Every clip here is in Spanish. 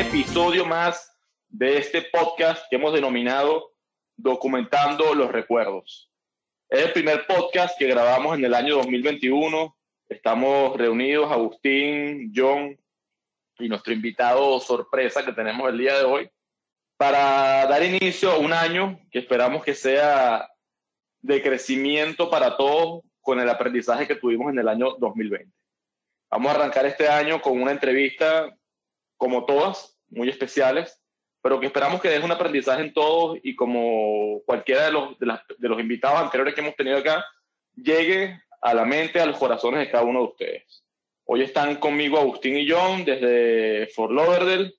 episodio más de este podcast que hemos denominado Documentando los Recuerdos. Es el primer podcast que grabamos en el año 2021. Estamos reunidos, Agustín, John y nuestro invitado sorpresa que tenemos el día de hoy, para dar inicio a un año que esperamos que sea de crecimiento para todos con el aprendizaje que tuvimos en el año 2020. Vamos a arrancar este año con una entrevista, como todas, muy especiales, pero que esperamos que deje un aprendizaje en todos y como cualquiera de los, de, los invitados anteriores que hemos tenido acá, llegue a la mente, a los corazones de cada uno de ustedes. Hoy están conmigo Agustín y John desde Fort Lauderdale.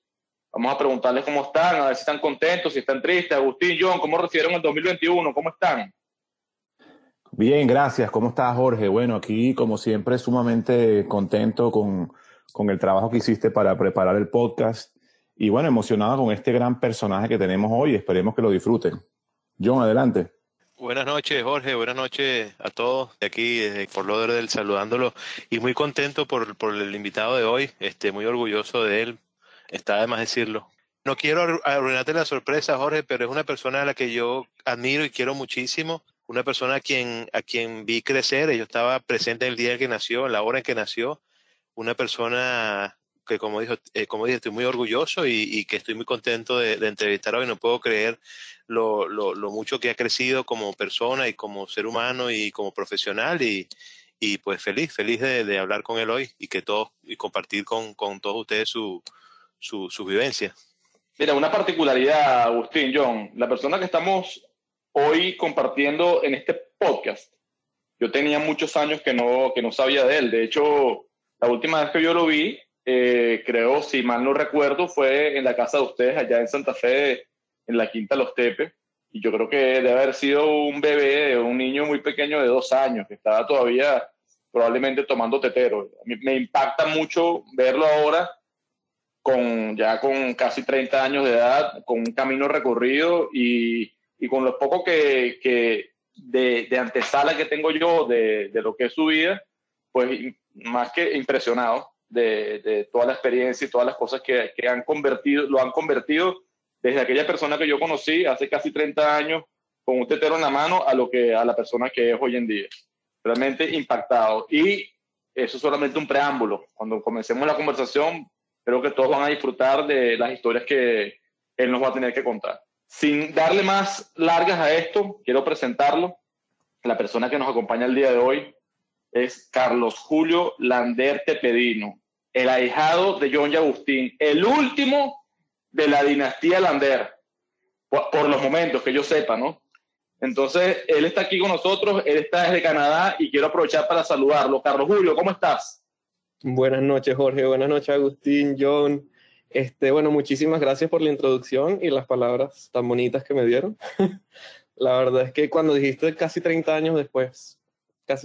Vamos a preguntarles cómo están, a ver si están contentos, si están tristes. Agustín, John, ¿cómo recibieron el 2021? ¿Cómo están? Bien, gracias. ¿Cómo estás, Jorge? Bueno, aquí, como siempre, sumamente contento con, con el trabajo que hiciste para preparar el podcast y bueno, emocionado con este gran personaje que tenemos hoy. Esperemos que lo disfruten. John, adelante. Buenas noches, Jorge. Buenas noches a todos de aquí desde Fort Lauderdale saludándolo y muy contento por, por, el invitado de hoy. Este, muy orgulloso de él. Está de más decirlo. No quiero arruinarte la sorpresa, Jorge, pero es una persona a la que yo admiro y quiero muchísimo. Una persona a quien, a quien vi crecer. Yo estaba presente el día en que nació, en la hora en que nació. Una persona que como dijo, eh, como dije, estoy muy orgulloso y, que estoy muy contento de, entrevistar hoy. No puedo creer lo, mucho que ha crecido como persona y como ser humano y como profesional y, pues feliz, feliz de, hablar con él hoy y que todos y compartir con, todos ustedes su, su, su vivencia. Mira, una particularidad, Agustín, John, la persona que estamos hoy compartiendo en este podcast, yo tenía muchos años que no, que no sabía de él. De hecho, la última vez que yo lo vi, eh, creo, si mal no recuerdo, fue en la casa de ustedes allá en Santa Fe, en la Quinta Los Tepes. Y yo creo que debe haber sido un bebé, un niño muy pequeño de dos años, que estaba todavía probablemente tomando tetero. me impacta mucho verlo ahora, con, ya con casi 30 años de edad, con un camino recorrido y, y con lo poco que, que de, de, antesala que tengo yo de, de, lo que es su vida, pues más que impresionado de, toda la experiencia y todas las cosas que, que, han convertido, lo han convertido desde aquella persona que yo conocí hace casi 30 años con un tetero en la mano a lo que a la persona que es hoy en día. Realmente impactado. Y eso es solamente un preámbulo. Cuando comencemos la conversación, creo que todos van a disfrutar de las historias que él nos va a tener que contar. Sin darle más largas a esto, quiero presentarlo. La persona que nos acompaña el día de hoy es Carlos Julio Lander Tepedino, el ahijado de John y Agustín, el último de la dinastía Lander, por, los momentos que yo sepa, ¿no? Entonces, él está aquí con nosotros, él está desde Canadá y quiero aprovechar para saludarlo. Carlos Julio, ¿cómo estás? Buenas noches, Jorge. Buenas noches, Agustín, John. Este, bueno, muchísimas gracias por la introducción y las palabras tan bonitas que me dieron. la verdad es que cuando dijiste casi 30 años después,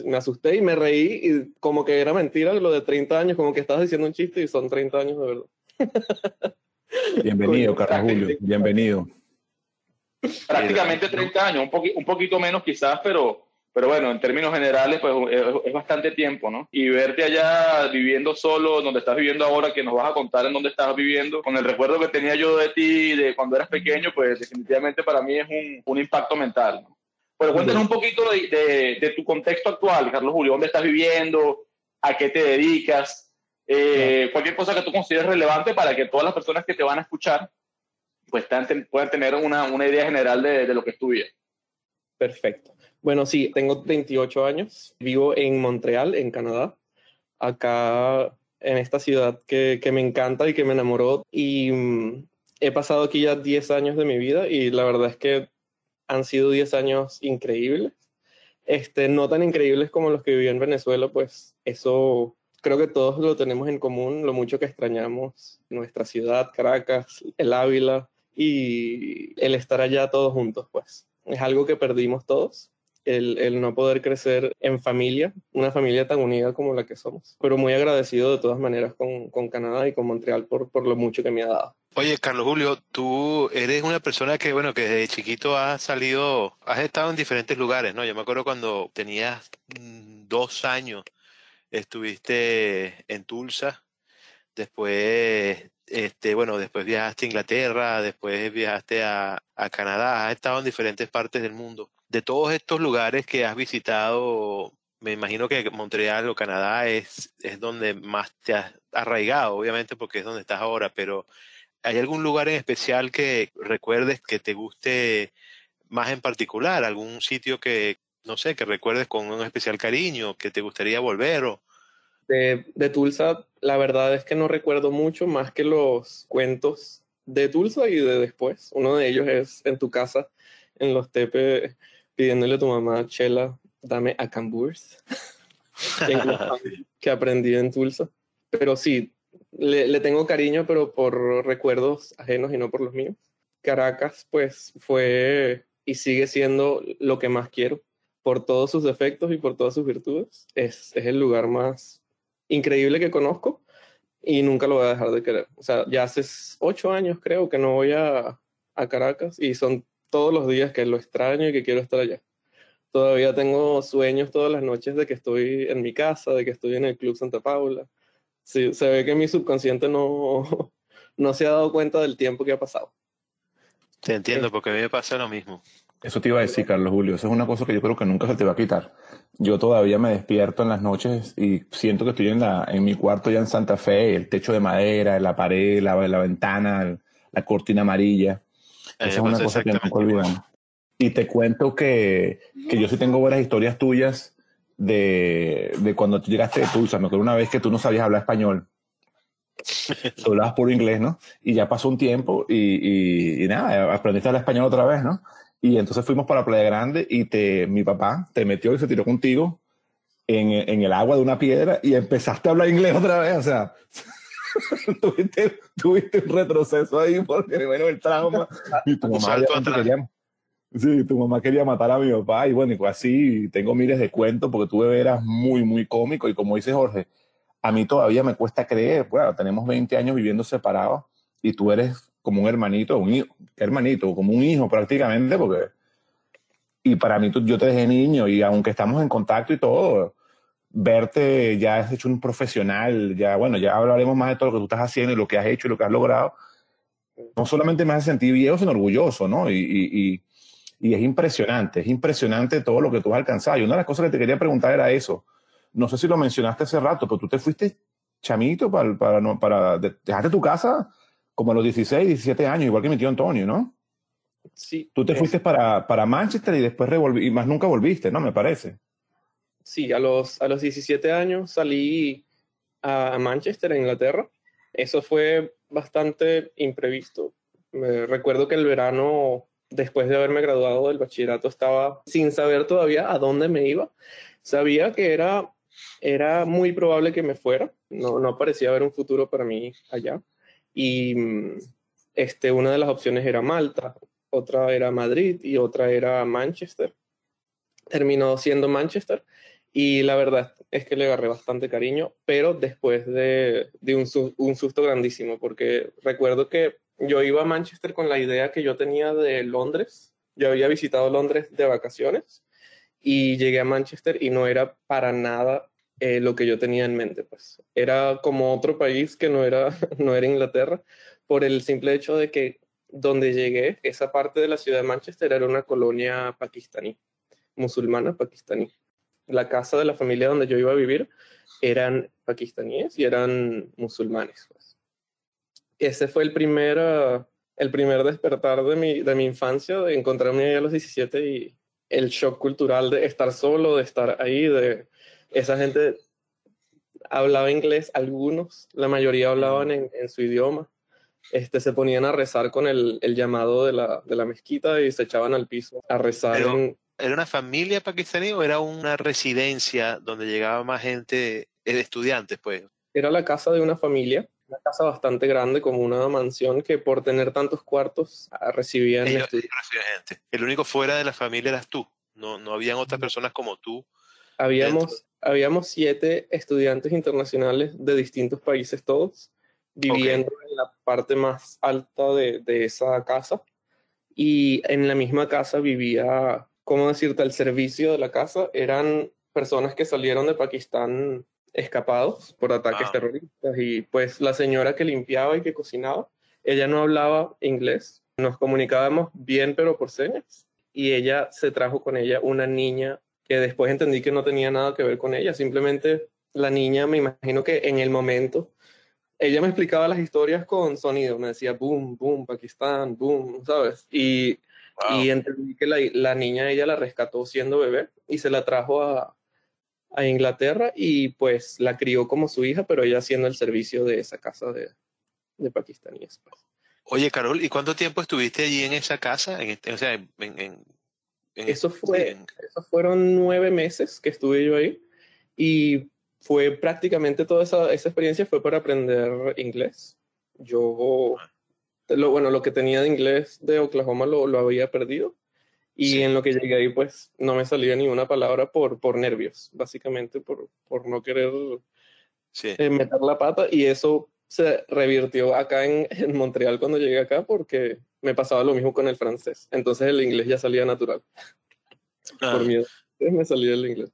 me asusté y me reí y como que era mentira lo de 30 años, como que estabas diciendo un chiste y son 30 años de verdad. Bienvenido, Carlos Julio, bienvenido. Prácticamente 30 años, un, un poquito menos quizás, pero, pero bueno, en términos generales, pues es, bastante tiempo, ¿no? Y verte allá viviendo solo, donde estás viviendo ahora, que nos vas a contar en dónde estás viviendo, con el recuerdo que tenía yo de ti de cuando eras pequeño, pues definitivamente para mí es un, un impacto mental. ¿no? Pero cuéntanos un poquito de, tu contexto actual, Carlos Julio. ¿Dónde estás viviendo? ¿A qué te dedicas? Eh, cualquier cosa que tú consideres relevante para que todas las personas que te van a escuchar pues puedan tener una, idea general de, lo que es tu vida. Perfecto. Bueno, sí, tengo 28 años. Vivo en Montreal, en Canadá. Acá en esta ciudad que, que me encanta y que me enamoró. Y mm, he pasado aquí ya 10 años de mi vida y la verdad es que han sido 10 años increíbles. Este, no tan increíbles como los que viví en Venezuela, pues eso creo que todos lo tenemos en común, lo mucho que extrañamos nuestra ciudad, Caracas, el Ávila y el estar allá todos juntos, pues. Es algo que perdimos todos el, no poder crecer en familia, una familia tan unida como la que somos. Pero muy agradecido de todas maneras con, con Canadá y con Montreal por, por lo mucho que me ha dado. Oye, Carlos Julio, tú eres una persona que, bueno, que desde chiquito has salido, has estado en diferentes lugares, ¿no? Yo me acuerdo cuando tenías mm, dos años, estuviste en Tulsa, después este, bueno, después viajaste a Inglaterra, después viajaste a, a Canadá, has estado en diferentes partes del mundo. De todos estos lugares que has visitado, me imagino que Montreal o Canadá es, es donde más te has arraigado, obviamente porque es donde estás ahora, pero ¿hay algún lugar en especial que recuerdes que te guste más en particular? ¿Algún sitio que, no sé, que recuerdes con un especial cariño, que te gustaría volver? O... De, de Tulsa, la verdad es que no recuerdo mucho más que los cuentos de Tulsa y de después. Uno de ellos es en tu casa, en los tepe, pidiéndole a tu mamá, Chela, dame a Camburs, que aprendí en Tulsa. Pero sí, le, tengo cariño, pero por recuerdos ajenos y no por los míos. Caracas, pues, fue y sigue siendo lo que más quiero, por todos sus defectos y por todas sus virtudes. Es, es el lugar más increíble que conozco y nunca lo voy a dejar de querer. O sea, ya hace ocho años creo que no voy a, a Caracas y son todos los días que lo extraño y que quiero estar allá. Todavía tengo sueños todas las noches de que estoy en mi casa, de que estoy en el Club Santa Paula. Sí, se ve que mi subconsciente no, no se ha dado cuenta del tiempo que ha pasado. Te entiendo, porque a mí me pasa lo mismo. Eso te iba a decir, Carlos Julio. Eso es una cosa que yo creo que nunca se te va a quitar. Yo todavía me despierto en las noches y siento que estoy en, la, en mi cuarto ya en Santa Fe, el techo de madera, la pared, la, la ventana, la cortina amarilla. Esa es una cosa que nunca olvidamos. Y te cuento que, que yo sí tengo buenas historias tuyas de, de cuando tú llegaste de Tulsa. Me acuerdo una vez que tú no sabías hablar español. Tú hablabas puro inglés, ¿no? Y ya pasó un tiempo y, y, y, nada, aprendiste a hablar español otra vez, ¿no? Y entonces fuimos para Playa Grande y te, mi papá te metió y se tiró contigo en, en el agua de una piedra y empezaste a hablar inglés otra vez. O sea, tuviste, tuviste un retroceso ahí porque, bueno, el trauma. Y tu mamá quería, sí, tu mamá quería matar a mi papá. Y bueno, y así tengo miles de cuentos porque tu bebé eras muy, muy cómico. Y como dice Jorge, a mí todavía me cuesta creer, bueno, tenemos 20 años viviendo separados y tú eres como un hermanito, un hijo, hermanito, como un hijo prácticamente, porque... Y para mí tú, yo te dejé niño y aunque estamos en contacto y todo, verte ya has hecho un profesional, ya bueno, ya hablaremos más de todo lo que tú estás haciendo y lo que has hecho y lo que has logrado. No solamente me hace sentir viejo, sino orgulloso, ¿no? Y, y, y, y es impresionante, es impresionante todo lo que tú has alcanzado. Y una de las cosas que te quería preguntar era eso. No sé si lo mencionaste hace rato, pero tú te fuiste chamito para, para, no, para dejaste tu casa como a los 16, 17 años, igual que mi tío Antonio, ¿no? Sí. Tú te fuiste para, para Manchester y después revolví, y más nunca volviste, ¿no? Me parece. Sí, a los, a los 17 años salí a Manchester, en Inglaterra. Eso fue bastante imprevisto. Me recuerdo que el verano, después de haberme graduado del bachillerato, estaba sin saber todavía a dónde me iba. Sabía que era, era muy probable que me fuera. No, no parecía haber un futuro para mí allá y este, una de las opciones era Malta, otra era Madrid y otra era Manchester. Terminó siendo Manchester y la verdad es que le agarré bastante cariño, pero después de, de un, un, susto grandísimo, porque recuerdo que yo iba a Manchester con la idea que yo tenía de Londres. Yo había visitado Londres de vacaciones y llegué a Manchester y no era para nada eh, lo que yo tenía en mente. Pues era como otro país que no era, no era Inglaterra, por el simple hecho de que donde llegué, esa parte de la ciudad de Manchester era una colonia pakistaní, musulmana pakistaní. La casa de la familia donde yo iba a vivir eran pakistaníes y eran musulmanes. Pues. Ese fue el primer, uh, el primer despertar de mi, de mi infancia, de encontrarme a los 17 y el shock cultural de estar solo, de estar ahí, de esa gente hablaba inglés, algunos, la mayoría hablaban en, en su idioma. Este, se ponían a rezar con el, el llamado de la, de la, mezquita y se echaban al piso a rezar. Pero, en... ¿Era una familia pakistaní o era una residencia donde llegaba más gente, de estudiantes, pues? Era la casa de una familia, una casa bastante grande, como una mansión que por tener tantos cuartos ah, recibían ellos, ellos gente. El único fuera de la familia eras tú. No, no habían otras personas como tú. Habíamos, habíamos siete estudiantes internacionales de distintos países todos, viviendo okay. en la parte más alta de, de, esa casa. Y en la misma casa vivía, ¿cómo decirte?, el servicio de la casa eran personas que salieron de Pakistán escapados por ataques Ah. terroristas y pues la señora que limpiaba y que cocinaba, ella no hablaba inglés, nos comunicábamos bien pero por señas y ella se trajo con ella una niña que después entendí que no tenía nada que ver con ella, simplemente la niña me imagino que en el momento ella me explicaba las historias con sonido, me decía boom, boom, Pakistán, boom, ¿sabes? Y, Wow. y entendí que la, la niña ella la rescató siendo bebé y se la trajo a, a Inglaterra y pues la crió como su hija, pero ella haciendo el servicio de esa casa de, de pakistaníes. pues. Oye, Carol, ¿y cuánto tiempo estuviste allí en esa casa? En, este- o sea, en, Eso fue, en- esos fueron nueve meses que estuve yo ahí y fue prácticamente toda esa, esa experiencia fue para aprender inglés. Yo, lo, bueno, lo que tenía de inglés de Oklahoma lo, lo había perdido y Sí. en lo que llegué ahí pues no me salía ni una palabra por, por nervios, básicamente por, por no querer sí. eh, meter la pata y eso se revirtió acá en, en Montreal cuando llegué acá porque me pasaba lo mismo con el francés. Entonces el inglés ya salía natural. Ah, Por miedo. Entonces me salía el inglés.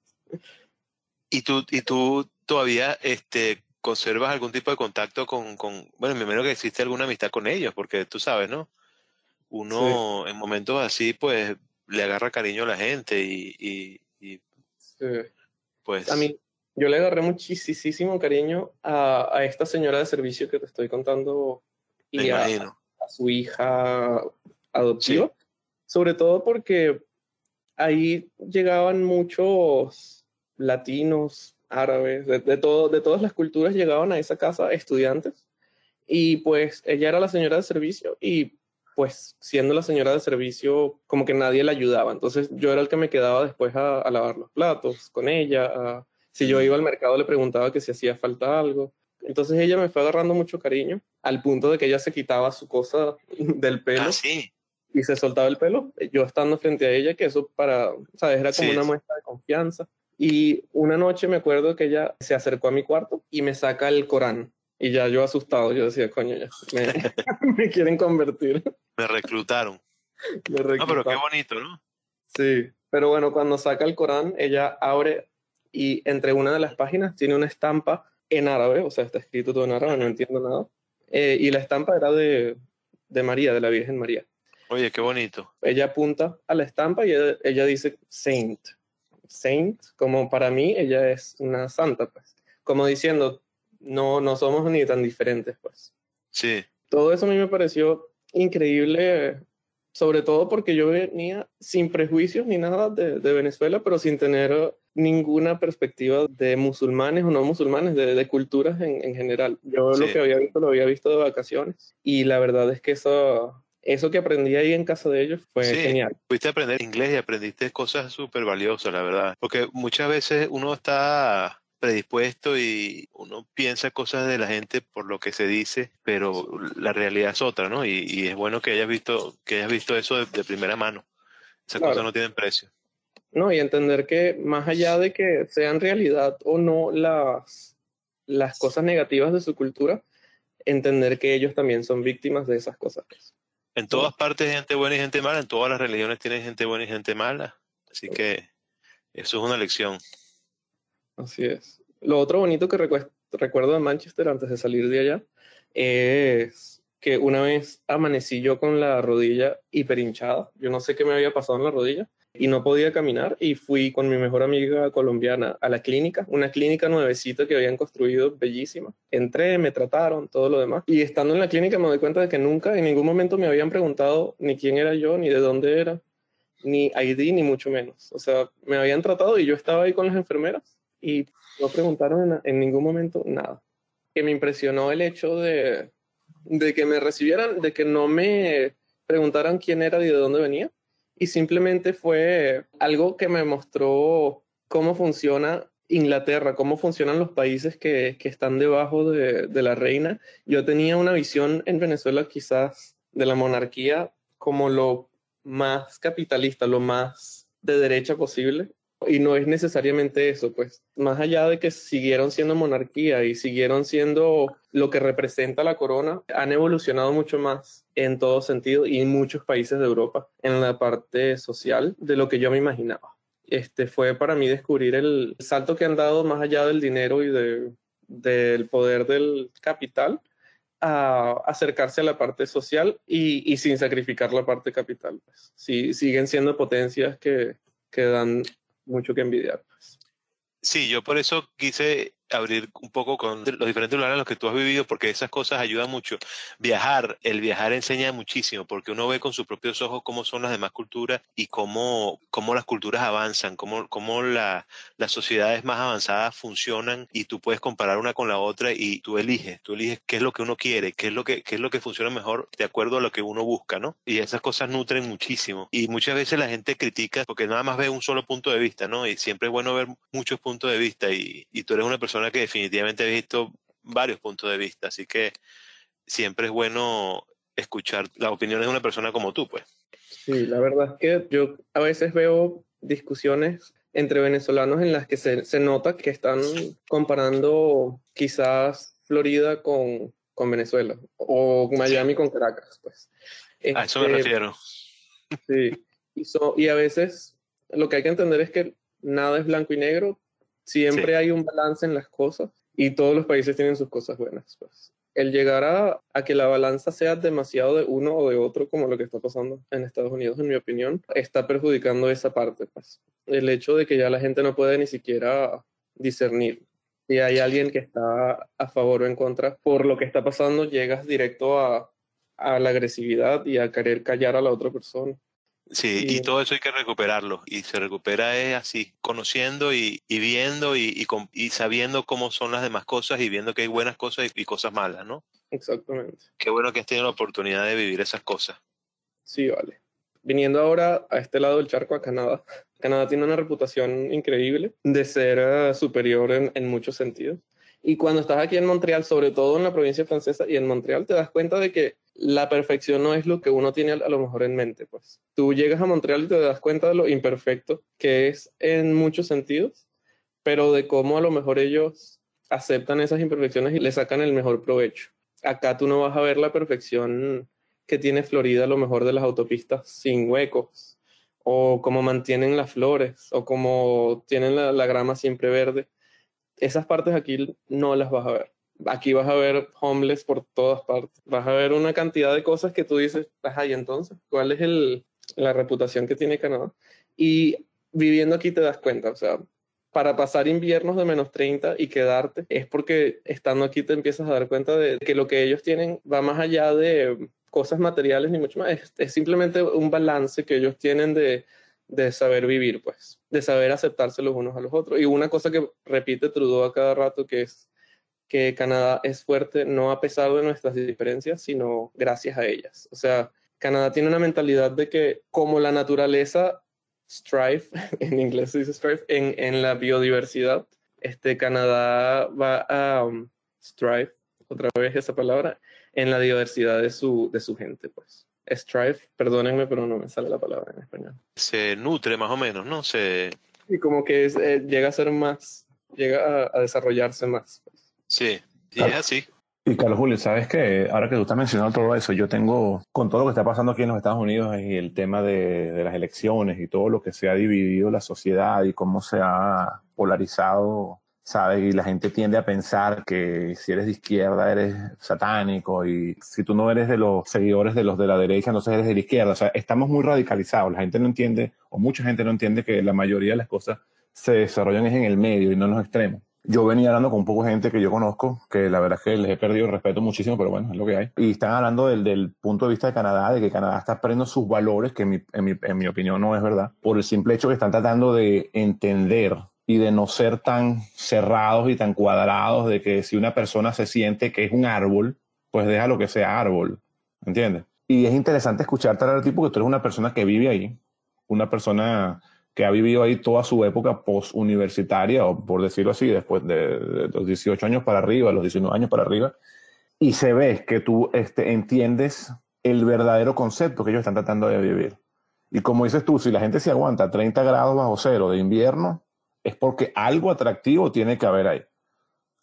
¿Y tú, y tú todavía este, conservas algún tipo de contacto con, con, bueno, me imagino que existe alguna amistad con ellos, porque tú sabes, ¿no? Uno en momentos así, pues, le agarra cariño a la gente y, y, y, Sí. pues, A mí, yo le agarré muchísimo cariño a, a esta señora de servicio que te estoy contando y a, su hija adoptiva. Sobre todo porque ahí llegaban muchos latinos, árabes, de, de, todo, de todas las culturas llegaban a esa casa estudiantes. Y pues ella era la señora de servicio y pues siendo la señora de servicio como que nadie la ayudaba. Entonces yo era el que me quedaba después a, a lavar los platos con ella. a- si yo iba al mercado le preguntaba que si hacía falta algo. Entonces ella me fue agarrando mucho cariño al punto de que ella se quitaba su cosa del pelo Ah, sí. y se soltaba el pelo, yo estando frente a ella, que eso para, ¿sabes? Era como Sí, una muestra de confianza. Y una noche me acuerdo que ella se acercó a mi cuarto y me saca el Corán. Y ya yo asustado, yo decía, coño, ya, me, me quieren convertir. Me reclutaron. Me No, pero qué reclutaron. bonito, ¿no? Sí, pero bueno, cuando saca el Corán, ella abre y entre una de las páginas tiene una estampa en árabe, o sea, está escrito todo en árabe, no entiendo nada. Eh, y la estampa era de, de María, de la Virgen María. Oye, qué bonito. ella apunta a la estampa y ella, ella dice Saint. Saint, como para mí, ella es una santa, pues. Como diciendo, no, no somos ni tan diferentes, pues. Sí, Todo eso a mí me pareció increíble, sobre todo porque yo venía sin prejuicios ni nada de, de Venezuela, pero sin tener ninguna perspectiva de musulmanes o no musulmanes, de, de culturas en, en general. Yo lo Sí. que había visto lo había visto de vacaciones y la verdad es que eso, eso que aprendí ahí en casa de ellos fue Sí. genial. Pudiste aprender inglés y aprendiste cosas súper valiosas, la verdad. Porque muchas veces uno está predispuesto y uno piensa cosas de la gente por lo que se dice, pero la realidad es otra, ¿no? Y, y es bueno que hayas visto, que hayas visto eso de, de primera mano. Esas Claro. cosas no tienen precio. No, y entender que más allá de que sean realidad o no las, las cosas negativas de su cultura, entender que ellos también son víctimas de esas cosas. En todas partes hay gente buena y gente mala, en todas las religiones tienen gente buena y gente mala. Así que eso es una lección. Así es. Lo otro bonito que recue- recuerdo de Manchester antes de salir de allá es que una vez amanecí yo con la rodilla hiperhinchada. Yo no sé qué me había pasado en la rodilla y no podía caminar y fui con mi mejor amiga colombiana a la clínica, una clínica nuevecita que habían construido, bellísima. Entré, me trataron, todo lo demás. Y estando en la clínica me doy cuenta de que nunca, en ningún momento me habían preguntado ni quién era yo, ni de dónde era, ni ID, ni mucho menos. O sea, me habían tratado y yo estaba ahí con las enfermeras y no preguntaron en, ningún momento nada. Que me impresionó el hecho de, de que me recibieran, de que no me preguntaran quién era y de dónde venía. Y simplemente fue algo que me mostró cómo funciona Inglaterra, cómo funcionan los países que, que están debajo de, de la reina. Yo tenía una visión en Venezuela quizás de la monarquía como lo más capitalista, lo más de derecha posible. Y no es necesariamente eso, pues más allá de que siguieron siendo monarquía y siguieron siendo lo que representa la corona, han evolucionado mucho más en todo sentido y en muchos países de Europa en la parte social de lo que yo me imaginaba. este, fue para mí descubrir el salto que han dado más allá del dinero y de, del poder del capital a acercarse a la parte social y, y sin sacrificar la parte capital. Pues. Sí, siguen siendo potencias que, que dan mucho que envidiar. Pues. Sí, yo por eso quise abrir un poco con los diferentes lugares en los que tú has vivido, porque esas cosas ayudan mucho. Viajar, el viajar enseña muchísimo, porque uno ve con sus propios ojos cómo son las demás culturas y cómo, cómo las culturas avanzan, cómo, cómo la, las sociedades más avanzadas funcionan y tú puedes comparar una con la otra y tú eliges, tú eliges qué es lo que uno quiere, qué es lo que, qué es lo que funciona mejor de acuerdo a lo que uno busca, ¿no? Y esas cosas nutren muchísimo. Y muchas veces la gente critica porque nada más ve un solo punto de vista, ¿no? Y siempre es bueno ver muchos puntos de vista y, y tú eres una persona que definitivamente he visto varios puntos de vista, así que siempre es bueno escuchar las opiniones de una persona como tú, pues. Sí, la verdad es que yo a veces veo discusiones entre venezolanos en las que se, se nota que están comparando quizás Florida con, con Venezuela o Miami con Caracas, pues. a eso me este, refiero. Sí, y, y a veces lo que hay que entender es que nada es blanco y negro, Siempre hay un balance en las cosas y todos los países tienen sus cosas buenas. Pues. El llegar a, a, que la balanza sea demasiado de uno o de otro, como lo que está pasando en Estados Unidos, en mi opinión, está perjudicando esa parte. Pues. El hecho de que ya la gente no puede ni siquiera discernir si hay alguien que está a favor o en contra por lo que está pasando, llegas directo a, a la agresividad y a querer callar a la otra persona. Sí, y, todo eso hay que recuperarlo. Y se recupera es así, conociendo y, y viendo y, y, sabiendo cómo son las demás cosas y viendo que hay buenas cosas y, cosas malas, ¿no? Exactamente. Qué bueno que has tenido la oportunidad de vivir esas cosas. Sí, vale. Viniendo ahora a este lado del charco, a Canadá. Canadá tiene una reputación increíble de ser uh, superior en, en muchos sentidos. Y cuando estás aquí en Montreal, sobre todo en la provincia francesa y en Montreal, te das cuenta de que la perfección no es lo que uno tiene a lo mejor en mente. Pues tú llegas a Montreal y te das cuenta de lo imperfecto que es en muchos sentidos, pero de cómo a lo mejor ellos aceptan esas imperfecciones y le sacan el mejor provecho. Acá tú no vas a ver la perfección que tiene Florida, a lo mejor de las autopistas sin huecos, o cómo mantienen las flores, o cómo tienen la, la grama siempre verde esas partes aquí no las vas a ver. Aquí vas a ver homeless por todas partes. Vas a ver una cantidad de cosas que tú dices, ajá, y entonces, ¿cuál es el, la reputación que tiene Canadá? Y viviendo aquí te das cuenta, o sea, para pasar inviernos de menos 30 y quedarte, es porque estando aquí te empiezas a dar cuenta de que lo que ellos tienen va más allá de cosas materiales ni mucho más, es, es simplemente un balance que ellos tienen de, de saber vivir, pues, de saber aceptarse los unos a los otros. Y una cosa que repite Trudeau a cada rato, que es que Canadá es fuerte no a pesar de nuestras diferencias, sino gracias a ellas. O sea, Canadá tiene una mentalidad de que como la naturaleza strive, en inglés se dice strive, en, en la biodiversidad, este, Canadá va a um, strive, otra vez esa palabra, en la diversidad de su, de su gente, pues strive, perdónenme, pero no me sale la palabra en español. Se nutre más o menos, ¿no? Se... Y como que eh, llega a ser más, llega a, desarrollarse más. Pues. Sí, y es así. Y Carlos Julio, sabes que ahora que tú estás mencionando todo eso, yo tengo, con todo lo que está pasando aquí en los Estados Unidos y el tema de, de las elecciones y todo lo que se ha dividido la sociedad y cómo se ha polarizado ¿sabes? Y la gente tiende a pensar que si eres de izquierda eres satánico y si tú no eres de los seguidores de los de la derecha, entonces eres de la izquierda. O sea, estamos muy radicalizados. La gente no entiende, o mucha gente no entiende que la mayoría de las cosas se desarrollan en el medio y no en los extremos. Yo venía hablando con un poco de gente que yo conozco, que la verdad es que les he perdido el respeto muchísimo, pero bueno, es lo que hay. Y están hablando del, del punto de vista de Canadá, de que Canadá está perdiendo sus valores, que en mi, en mi, en mi opinión no es verdad, por el simple hecho que están tratando de entender y de no ser tan cerrados y tan cuadrados de que si una persona se siente que es un árbol, pues deja lo que sea árbol, ¿entiendes? Y es interesante escucharte hablar tipo que tú eres una persona que vive ahí, una persona que ha vivido ahí toda su época post-universitaria, o por decirlo así, después de, los 18 años para arriba, los 19 años para arriba, y se ve que tú este, entiendes el verdadero concepto que ellos están tratando de vivir. Y como dices tú, si la gente se aguanta 30 grados bajo cero de invierno, es porque algo atractivo tiene que haber ahí.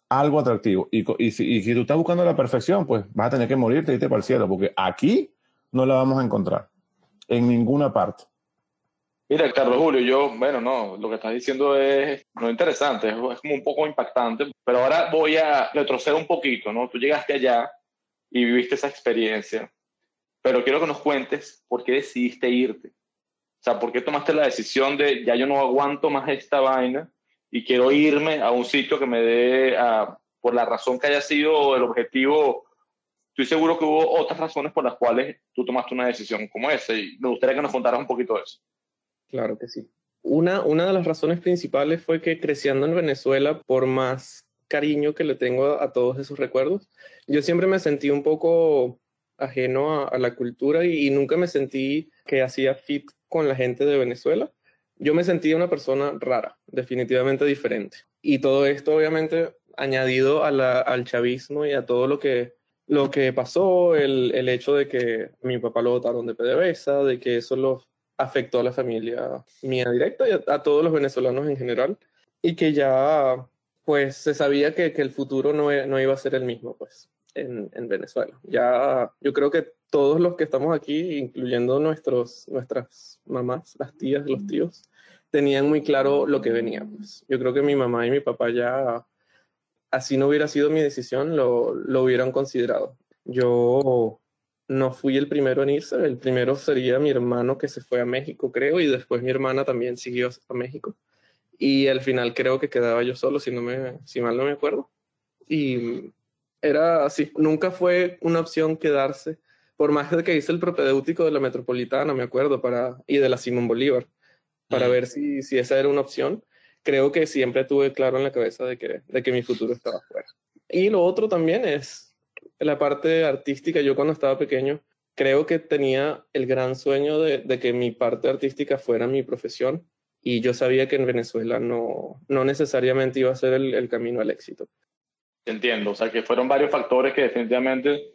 Algo atractivo. Y, y, si, si, tú estás buscando la perfección, pues vas a tener que morirte y irte para el cielo, porque aquí no la vamos a encontrar. En ninguna parte. Mira, Carlos Julio, yo, bueno, no, lo que estás diciendo es no interesante, es, es, como un poco impactante, pero ahora voy a retroceder un poquito, ¿no? Tú llegaste allá y viviste esa experiencia, pero quiero que nos cuentes por qué decidiste irte. Sea, ¿por qué tomaste la decisión de ya yo no aguanto más esta vaina y quiero irme a un sitio que me dé, a, por la razón que haya sido el objetivo? Estoy seguro que hubo otras razones por las cuales tú tomaste una decisión como esa y me gustaría que nos contaras un poquito de eso. Claro que sí. Una, una de las razones principales fue que creciendo en Venezuela, por más cariño que le tengo a, todos esos recuerdos, yo siempre me sentí un poco ajeno a, la cultura y, nunca me sentí que hacía fit con la gente de Venezuela. Yo me sentía una persona rara, definitivamente diferente. Y todo esto, obviamente, añadido al chavismo y a todo lo que, lo que pasó, el, el hecho de que mi papá lo votaron de PDVSA, de que eso lo afectó a la familia mía directa y a, todos los venezolanos en general y que ya pues se sabía que, que el futuro no, e, no, iba a ser el mismo pues en, en, Venezuela. Ya yo creo que todos los que estamos aquí, incluyendo nuestros, nuestras mamás, las tías, los tíos, tenían muy claro lo que venía. Pues. Yo creo que mi mamá y mi papá ya, así no hubiera sido mi decisión, lo, lo hubieran considerado. Yo no fui el primero en irse, el primero sería mi hermano que se fue a México, creo, y después mi hermana también siguió a México. Y al final creo que quedaba yo solo, si, no me, si mal no me acuerdo. Y era así, nunca fue una opción quedarse, por más de que hice el propedéutico de la Metropolitana, me acuerdo, para, y de la Simón Bolívar, para ver si, si esa era una opción. Creo que siempre tuve claro en la cabeza de que, de que mi futuro estaba fuera. Y lo otro también es la parte artística, yo cuando estaba pequeño, creo que tenía el gran sueño de, que mi parte artística fuera mi profesión y yo sabía que en Venezuela no, no necesariamente iba a ser el, camino al éxito. Entiendo, o sea que fueron varios factores que definitivamente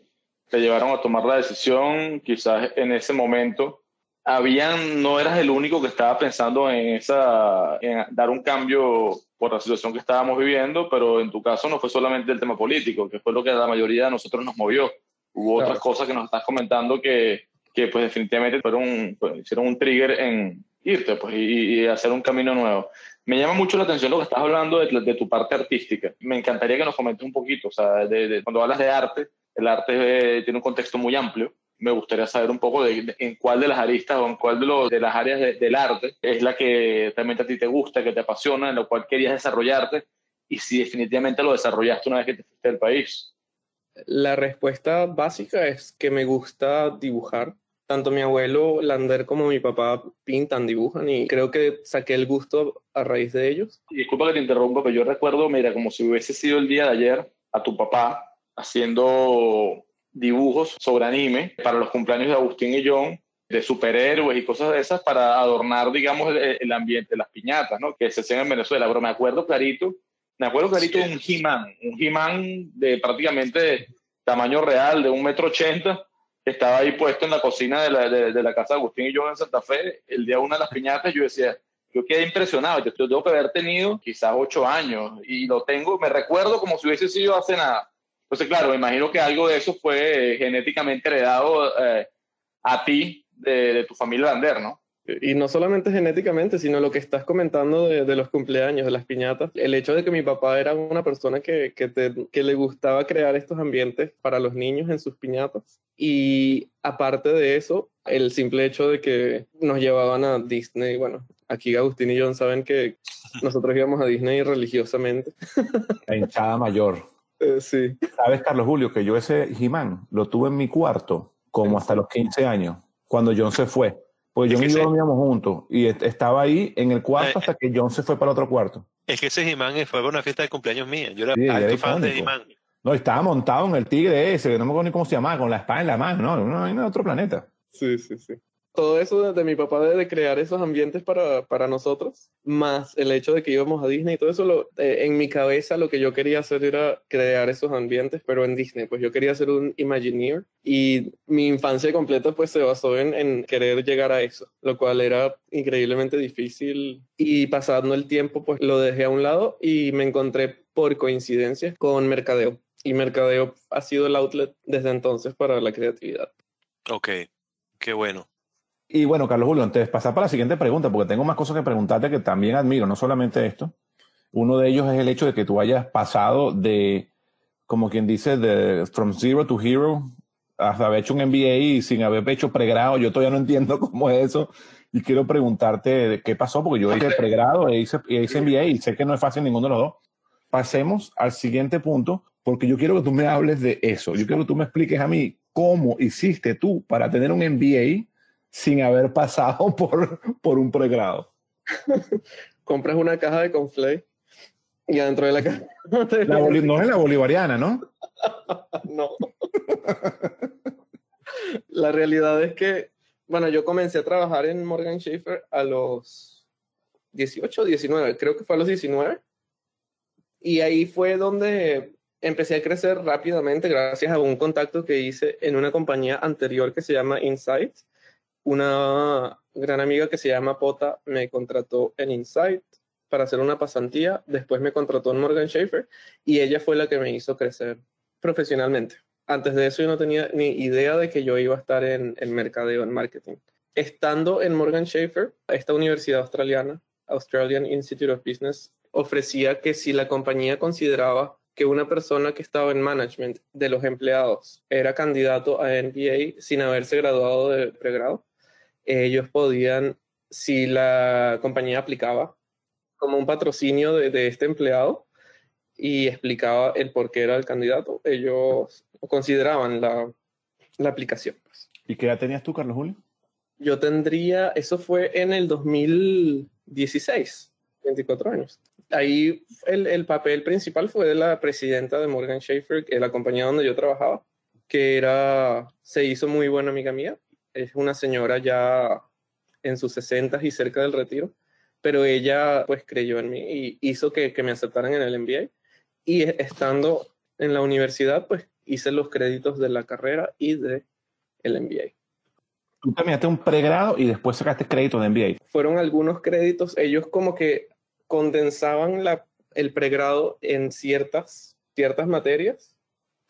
te llevaron a tomar la decisión, quizás en ese momento. Habían, no eras el único que estaba pensando en, esa, en dar un cambio por la situación que estábamos viviendo, pero en tu caso no fue solamente el tema político, que fue lo que a la mayoría de nosotros nos movió. Hubo otras cosas que nos estás comentando que, que pues definitivamente fueron, pues, hicieron un trigger en irte pues, y, hacer un camino nuevo. Me llama mucho la atención lo que estás hablando de, de tu parte artística. Me encantaría que nos comentes un poquito, o sea, de, cuando hablas de arte, el arte eh, tiene un contexto muy amplio me gustaría saber un poco de, en cuál de las aristas o en cuál de, de las áreas del arte es la que realmente a ti te gusta, que te apasiona, en la cual querías desarrollarte y si definitivamente lo desarrollaste una vez que te fuiste del país. La respuesta básica es que me gusta dibujar. Tanto mi abuelo Lander como mi papá pintan, dibujan y creo que saqué el gusto a raíz de ellos. Disculpa que te interrumpa, pero yo recuerdo, mira, como si hubiese sido el día de ayer, a tu papá haciendo dibujos sobre anime para los cumpleaños de Agustín y John, de superhéroes y cosas de esas para adornar, digamos, el, ambiente, las piñatas, ¿no? Que se hacían en Venezuela. Pero me acuerdo clarito, me acuerdo clarito de un He-Man, un He-Man de prácticamente tamaño real, de un metro ochenta, estaba ahí puesto en la cocina de la, de, la casa de Agustín y John en Santa Fe. El día de una de las piñatas yo decía, yo quedé impresionado. Yo tengo que haber tenido quizás ocho años y lo tengo, me recuerdo como si hubiese sido hace nada. Entonces, claro, me imagino que algo de eso fue genéticamente heredado eh, a ti de, tu familia Lander, ¿no? Y no solamente genéticamente, sino lo que estás comentando de, los cumpleaños, de las piñatas. El hecho de que mi papá era una persona que, que, le gustaba crear estos ambientes para los niños en sus piñatas. Y aparte de eso, el simple hecho de que nos llevaban a Disney, bueno, aquí Agustín y John saben que nosotros íbamos a Disney religiosamente. La hinchada mayor. Eh, sí. Sabes, Carlos Julio, que yo ese Jimán lo tuve en mi cuarto como hasta los 15 años, cuando John se fue. Pues John y yo dormíamos juntos y estaba ahí en el cuarto eh, hasta que John se fue para otro cuarto. Es que ese Jimán fue para una fiesta de cumpleaños mía. Yo era fan de Jimán. No, estaba montado en el tigre ese, que no me acuerdo ni cómo se llamaba, con la espada en la mano, no, no, no, otro planeta. Sí, sí, sí todo eso de, mi papá de, crear esos ambientes para, para, nosotros, más el hecho de que íbamos a Disney y todo eso, lo, eh, en mi cabeza lo que yo quería hacer era crear esos ambientes, pero en Disney, pues yo quería ser un Imagineer y mi infancia completa pues se basó en, en querer llegar a eso, lo cual era increíblemente difícil y pasando el tiempo pues lo dejé a un lado y me encontré por coincidencia con Mercadeo. Y Mercadeo ha sido el outlet desde entonces para la creatividad. Ok, qué bueno. Y bueno, Carlos Julio, antes de pasar para la siguiente pregunta, porque tengo más cosas que preguntarte que también admiro, no solamente esto. Uno de ellos es el hecho de que tú hayas pasado de, como quien dice, de from zero to hero, hasta haber hecho un MBA sin haber hecho pregrado. Yo todavía no entiendo cómo es eso. Y quiero preguntarte qué pasó, porque yo hice pregrado e hice, e hice MBA y sé que no es fácil ninguno de los dos. Pasemos al siguiente punto, porque yo quiero que tú me hables de eso. Yo quiero que tú me expliques a mí cómo hiciste tú para tener un MBA sin haber pasado por, por un pregrado. Compras una caja de conflay y adentro de la caja... no es la bolivariana, ¿no? no. la realidad es que, bueno, yo comencé a trabajar en Morgan Schaefer a los 18, 19, creo que fue a los 19. Y ahí fue donde empecé a crecer rápidamente gracias a un contacto que hice en una compañía anterior que se llama Insight. Una gran amiga que se llama Pota me contrató en Insight para hacer una pasantía, después me contrató en Morgan Schaefer y ella fue la que me hizo crecer profesionalmente. Antes de eso yo no tenía ni idea de que yo iba a estar en el mercadeo, en marketing. Estando en Morgan Schaefer, esta universidad australiana, Australian Institute of Business, ofrecía que si la compañía consideraba que una persona que estaba en management de los empleados era candidato a MBA sin haberse graduado de pregrado, ellos podían, si la compañía aplicaba como un patrocinio de, este empleado y explicaba el por qué era el candidato, ellos consideraban la, la aplicación. Pues. ¿Y qué edad tenías tú, Carlos Julio? Yo tendría, eso fue en el 2016, 24 años ahí el, el, papel principal fue de la presidenta de Morgan Schaefer, que la compañía donde yo trabajaba, que era, se hizo muy buena amiga mía. Es una señora ya en sus 60 y cerca del retiro, pero ella pues creyó en mí y hizo que, que me aceptaran en el MBA. Y estando en la universidad, pues hice los créditos de la carrera y de el MBA. Tú terminaste un pregrado y después sacaste crédito de MBA. Fueron algunos créditos, ellos como que condensaban la, el pregrado en ciertas, ciertas materias,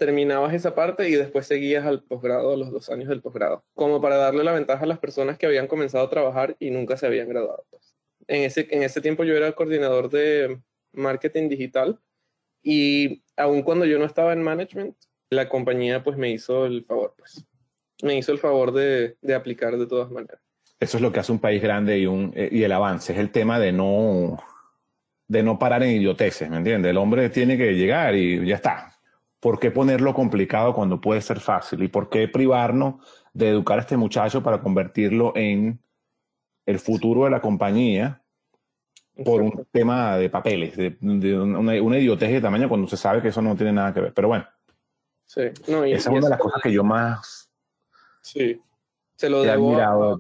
terminabas esa parte y después seguías al posgrado, los dos años del posgrado, como para darle la ventaja a las personas que habían comenzado a trabajar y nunca se habían graduado. Pues. En, ese, en ese tiempo yo era coordinador de marketing digital y aun cuando yo no estaba en management, la compañía pues me hizo el favor, pues me hizo el favor de, de aplicar de todas maneras. Eso es lo que hace un país grande y, un, eh, y el avance, es el tema de no, de no parar en idioteces, ¿me entiendes? El hombre tiene que llegar y ya está. ¿Por qué ponerlo complicado cuando puede ser fácil? ¿Y por qué privarnos de educar a este muchacho para convertirlo en el futuro de la compañía por un tema de papeles, de, una, una, idiotez de tamaño cuando se sabe que eso no tiene nada que ver? Pero bueno, sí. esa es una de las cosas que yo más sí. se lo debo a,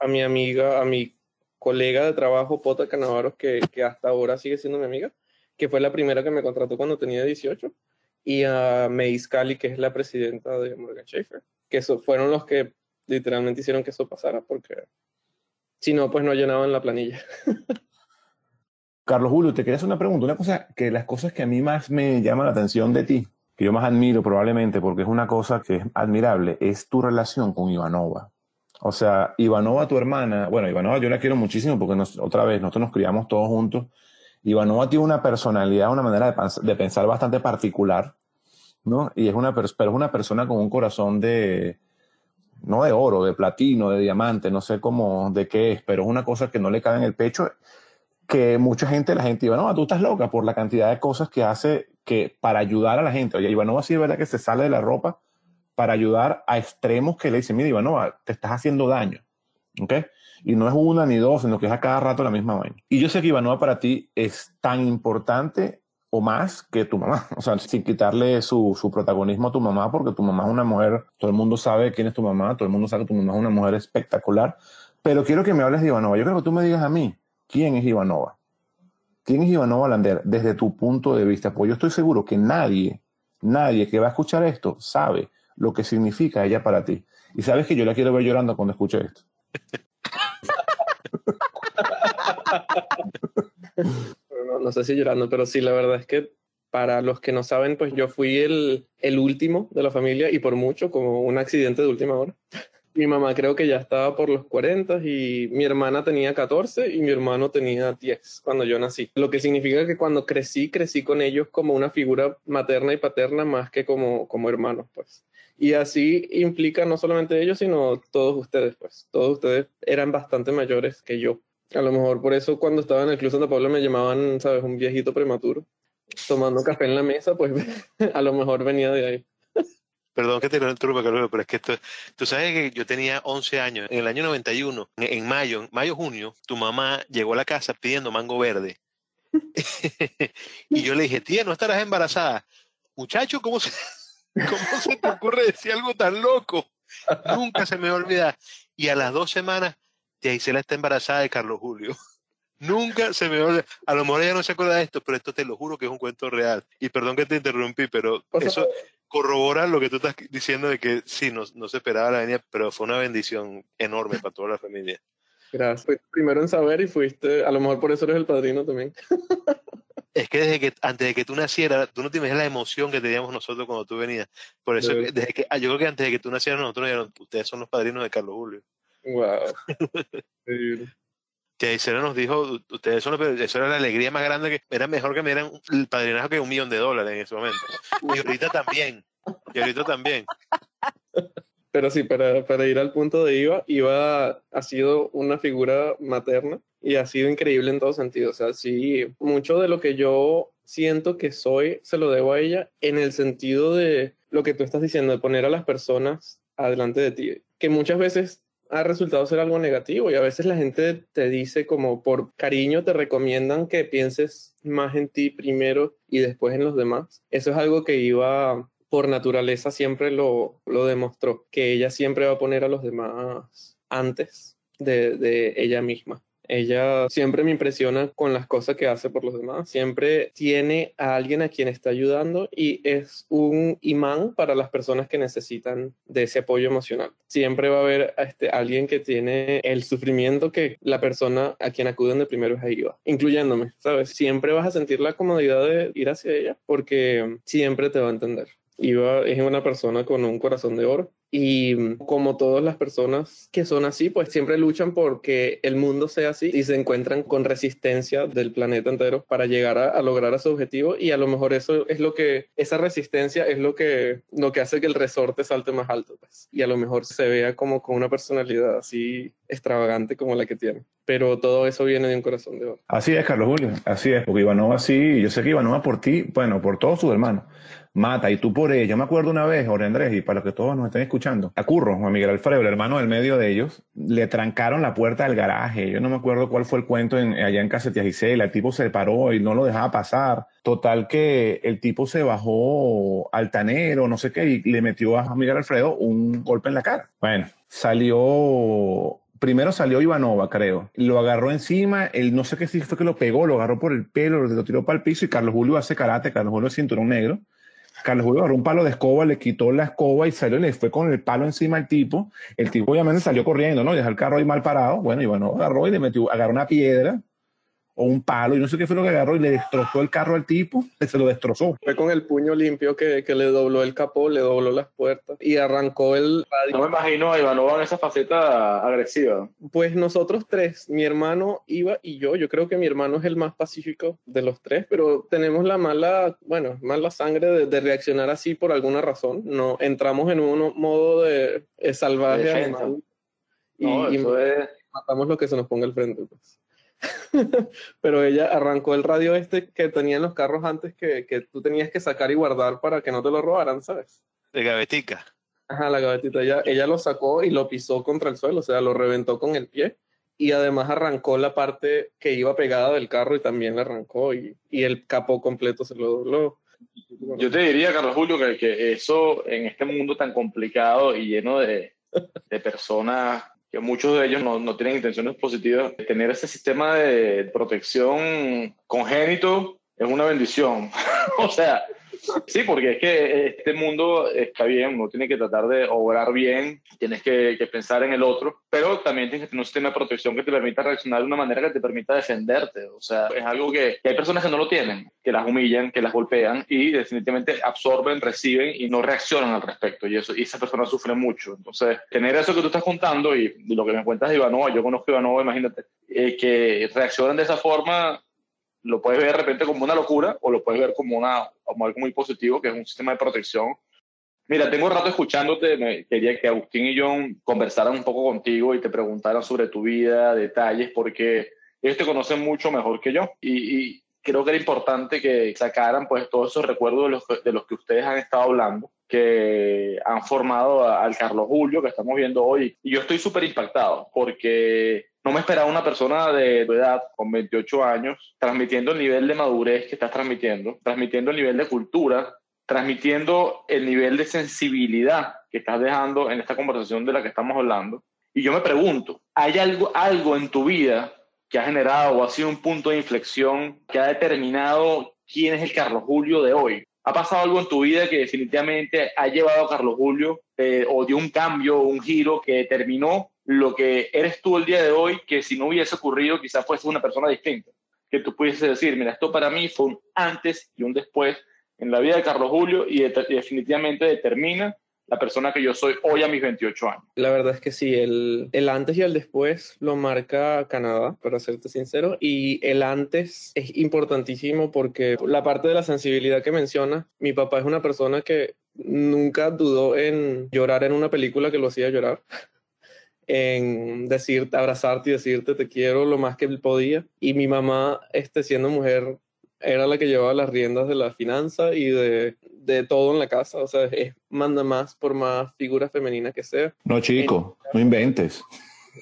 a, mi amiga, a mi colega de trabajo, Pota Canavaros, que, que, hasta ahora sigue siendo mi amiga, que fue la primera que me contrató cuando tenía 18, y a Mace Cali, que es la presidenta de Morgan Schaefer, que fueron los que literalmente hicieron que eso pasara, porque si no, pues no llenaban la planilla. Carlos Julio, te quería hacer una pregunta, una cosa que las cosas que a mí más me llama la atención de ti, que yo más admiro probablemente porque es una cosa que es admirable, es tu relación con Ivanova. O sea, Ivanova, tu hermana, bueno, Ivanova yo la quiero muchísimo porque otra vez nosotros nos criamos todos juntos. Ivanova tiene una personalidad, una manera de, pensar bastante particular, ¿no? Y es una, pero es una persona con un corazón de, no de oro, de platino, de diamante, no sé cómo, de qué es, pero es una cosa que no le cabe en el pecho, que mucha gente, la gente, Ivanova, tú estás loca por la cantidad de cosas que hace que para ayudar a la gente. Oye, Ivanova sí es verdad que se sale de la ropa para ayudar a extremos que le dicen, mira, Ivano, te estás haciendo daño. ¿Ok? Y no es una ni dos, sino que es a cada rato la misma vaina. Y yo sé que Ivanova para ti es tan importante o más que tu mamá. O sea, sin quitarle su, su, protagonismo a tu mamá, porque tu mamá es una mujer, todo el mundo sabe quién es tu mamá, todo el mundo sabe que tu mamá es una mujer espectacular. Pero quiero que me hables de Ivanova. Yo creo que tú me digas a mí, ¿quién es Ivanova? ¿Quién es Ivanova Lander desde tu punto de vista? Pues yo estoy seguro que nadie, nadie que va a escuchar esto sabe lo que significa ella para ti. Y sabes que yo la quiero ver llorando cuando escuche esto. No, sé si llorando, pero sí, la verdad es que para los que no saben, pues yo fui el, el último de la familia y por mucho como un accidente de última hora. Mi mamá creo que ya estaba por los 40 y mi hermana tenía 14 y mi hermano tenía 10 cuando yo nací. Lo que significa que cuando crecí, crecí con ellos como una figura materna y paterna más que como, como hermanos, pues. Y así implica no solamente ellos, sino todos ustedes, pues. Todos ustedes eran bastante mayores que yo. A lo mejor por eso cuando estaba en el Club Santa Paula me llamaban, ¿sabes? Un viejito prematuro. Tomando café en la mesa, pues a lo mejor venía de ahí. Perdón que te interrumpa, Carlos, pero es que esto, tú sabes que yo tenía 11 años, en el año 91, en mayo, mayo, junio, tu mamá llegó a la casa pidiendo mango verde. y yo le dije, tía, ¿no estarás embarazada? Muchacho, ¿cómo se, ¿cómo se te ocurre decir algo tan loco? Nunca se me va a olvidar. Y a las dos semanas, tía Isela está embarazada de Carlos Julio. Nunca se me va a lo mejor ella no se acuerda de esto, pero esto te lo juro que es un cuento real. Y perdón que te interrumpí, pero eso corrobora lo que tú estás diciendo de que sí, no, no se esperaba la venida, pero fue una bendición enorme para toda la familia. Gracias. Fuiste primero en saber y fuiste, a lo mejor por eso eres el padrino también. Es que desde que antes de que tú nacieras, tú no te imaginas la emoción que teníamos nosotros cuando tú venías. Por eso, desde que, ah, yo creo que antes de que tú nacieras, nosotros dijeron, ustedes son los padrinos de Carlos Julio. Wow. que Isela nos dijo, ustedes son los, eso era la alegría más grande que era mejor que me dieran el padrinazo que un millón de dólares en ese momento. Y ahorita también. Y ahorita también. Pero sí, para, para ir al punto de Iva, Iva ha sido una figura materna y ha sido increíble en todo sentido. O sea, sí, mucho de lo que yo siento que soy se lo debo a ella en el sentido de lo que tú estás diciendo, de poner a las personas adelante de ti, que muchas veces ha resultado ser algo negativo y a veces la gente te dice como por cariño te recomiendan que pienses más en ti primero y después en los demás. Eso es algo que Iva por naturaleza siempre lo, lo demostró, que ella siempre va a poner a los demás antes de, de ella misma. Ella siempre me impresiona con las cosas que hace por los demás. Siempre tiene a alguien a quien está ayudando y es un imán para las personas que necesitan de ese apoyo emocional. Siempre va a haber este, alguien que tiene el sufrimiento que la persona a quien acuden de primero es a Iva, incluyéndome, ¿sabes? Siempre vas a sentir la comodidad de ir hacia ella porque siempre te va a entender. Iva es una persona con un corazón de oro y mm, como todas las personas que son así, pues siempre luchan porque el mundo sea así y se encuentran con resistencia del planeta entero para llegar a, lograr a su objetivo y a lo mejor eso es lo que, esa resistencia es lo que, lo que hace que el resorte salte más alto pues. y a lo mejor se vea como con una personalidad así extravagante como la que tiene. Pero todo eso viene de un corazón de oro. Así es, Carlos Julio, así es, porque Ivanova sí, yo sé que Ivanova por ti, bueno, por todos sus hermanos, mata y tú por ella. Yo me acuerdo una vez, Jorge Andrés, y para los que todos nos estén escuchando, a Curro, Juan Miguel Alfredo, el hermano del medio de ellos, le trancaron la puerta del garaje. Yo no me acuerdo cuál fue el cuento en, allá en Casetia Gisela. El tipo se paró y no lo dejaba pasar. Total que el tipo se bajó altanero, no sé qué, y le metió a Miguel Alfredo un golpe en la cara. Bueno, salió primero salió Ivanova, creo. Lo agarró encima, él no sé qué si fue que lo pegó, lo agarró por el pelo, lo tiró para el piso y Carlos Julio hace karate, Carlos Julio es cinturón negro. Carlos Julio agarró un palo de escoba, le quitó la escoba y salió y le fue con el palo encima al tipo. El tipo obviamente salió corriendo, ¿no? Dejó el carro ahí mal parado. Bueno, Ivanova agarró y le metió, agarró una piedra o un palo, y no sé qué fue lo que agarró, y le destrozó el carro al tipo, se lo destrozó. Fue con el puño limpio que, que le dobló el capó, le dobló las puertas y arrancó el radio. No me imagino a Ivanova en esa faceta agresiva. Pues nosotros tres, mi hermano Iba y yo, yo creo que mi hermano es el más pacífico de los tres, pero tenemos la mala, bueno, mala sangre de, de reaccionar así por alguna razón. No entramos en un modo de salvaje y, matamos lo que se nos ponga al frente. Pues. pero ella arrancó el radio este que tenía en los carros antes que, que, tú tenías que sacar y guardar para que no te lo robaran, ¿sabes? De gavetica. Ajá, la gavetita. Ella, ella lo sacó y lo pisó contra el suelo, o sea, lo reventó con el pie y además arrancó la parte que iba pegada del carro y también la arrancó y, y el capó completo se lo dobló. Yo te diría, Carlos Julio, que, que eso en este mundo tan complicado y lleno de, de personas que muchos de ellos no, no, tienen intenciones positivas. Tener ese sistema de protección congénito es una bendición. o sea, Sí, porque es que este mundo está bien, uno tiene que tratar de obrar bien, tienes que, pensar en el otro, pero también tienes que tener un sistema de protección que te permita reaccionar de una manera que te permita defenderte. O sea, es algo que, hay personas que no lo tienen, que las humillan, que las golpean y definitivamente absorben, reciben y no reaccionan al respecto. Y, eso, y esas personas sufren mucho. Entonces, tener eso que tú estás contando y, lo que me cuentas de Ivanova, yo conozco a Ivanova, imagínate, eh, que reaccionan de esa forma lo puedes ver de repente como una locura o lo puedes ver como, una, como algo muy positivo, que es un sistema de protección. Mira, tengo un rato escuchándote, me quería que Agustín y John conversaran un poco contigo y te preguntaran sobre tu vida, detalles, porque ellos te conocen mucho mejor que yo y, creo que era importante que sacaran pues todos esos recuerdos de los, de los que ustedes han estado hablando que han formado al Carlos Julio que estamos viendo hoy. Y yo estoy súper impactado porque no me esperaba una persona de tu edad, con 28 años, transmitiendo el nivel de madurez que estás transmitiendo, transmitiendo el nivel de cultura, transmitiendo el nivel de sensibilidad que estás dejando en esta conversación de la que estamos hablando. Y yo me pregunto, ¿hay algo, algo en tu vida que ha generado o ha sido un punto de inflexión que ha determinado quién es el Carlos Julio de hoy? ¿Ha pasado algo en tu vida que definitivamente ha llevado a Carlos Julio eh, o dio un cambio, un giro que determinó lo que eres tú el día de hoy, que si no hubiese ocurrido quizás fuese una persona distinta? Que tú pudieses decir, mira, esto para mí fue un antes y un después en la vida de Carlos Julio y definitivamente determina la persona que yo soy hoy a mis 28 años. La verdad es que sí, el, el, antes y el después lo marca Canadá, para serte sincero, y el antes es importantísimo porque la parte de la sensibilidad que menciona, mi papá es una persona que nunca dudó en llorar en una película que lo hacía llorar. en decirte, abrazarte y decirte te quiero lo más que podía. Y mi mamá, este, siendo mujer, era la que llevaba las riendas de la finanza y de de todo en la casa, o sea, es, manda más por más figura femenina que sea. No, chico, no inventes.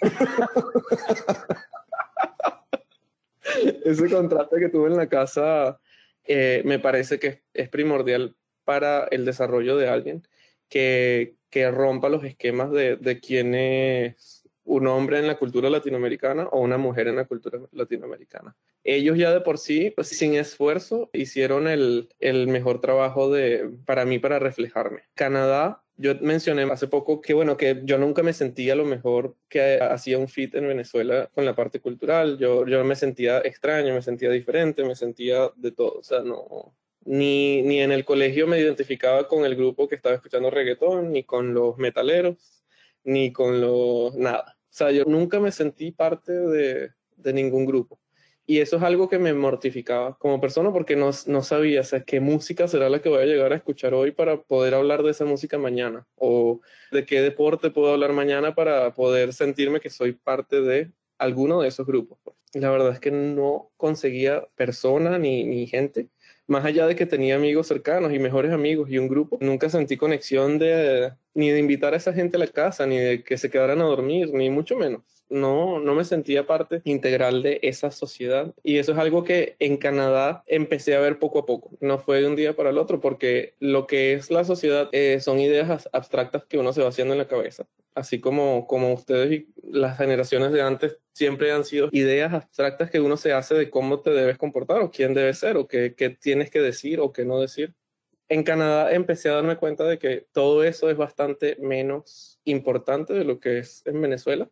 Ese contraste que tuve en la casa eh, me parece que es primordial para el desarrollo de alguien que, que rompa los esquemas de, de quién es un hombre en la cultura latinoamericana o una mujer en la cultura latinoamericana ellos ya de por sí, pues sin esfuerzo, hicieron el, mejor trabajo para mí para reflejarme. Canadá yo mencioné hace poco que, bueno, que yo nunca me sentía lo mejor que hacía un fit en Venezuela con la parte cultural. Yo, me sentía extraño, me sentía diferente, me sentía de todo. O sea, no, ni, en el colegio me identificaba con el grupo que estaba escuchando reggaetón, ni con los metaleros, ni con los... nada. O sea, yo nunca me sentí parte de ningún grupo. Y eso es algo que me mortificaba como persona porque no, no sabía, o qué música será la que voy a llegar a escuchar hoy para poder hablar de esa música mañana. O de qué deporte puedo hablar mañana para poder sentirme que soy parte de alguno de esos grupos. La verdad es que no conseguía persona ni, ni gente más allá de que tenía amigos cercanos y mejores amigos y un grupo, nunca sentí conexión de ni de invitar a esa gente a la casa, ni de que se quedaran a dormir, ni mucho menos no, no me sentía parte integral de esa sociedad. Y eso es algo que en Canadá empecé a ver poco a poco. No fue de un día para el otro, porque lo que es la sociedad eh, son ideas abstractas que uno se va haciendo en la cabeza. Así como, como ustedes y las generaciones de antes siempre han sido ideas abstractas que uno se hace de cómo te debes comportar o quién debes ser o qué, qué tienes que decir o qué no decir en Canadá empecé a darme cuenta de que todo eso es bastante menos importante de lo que es en Venezuela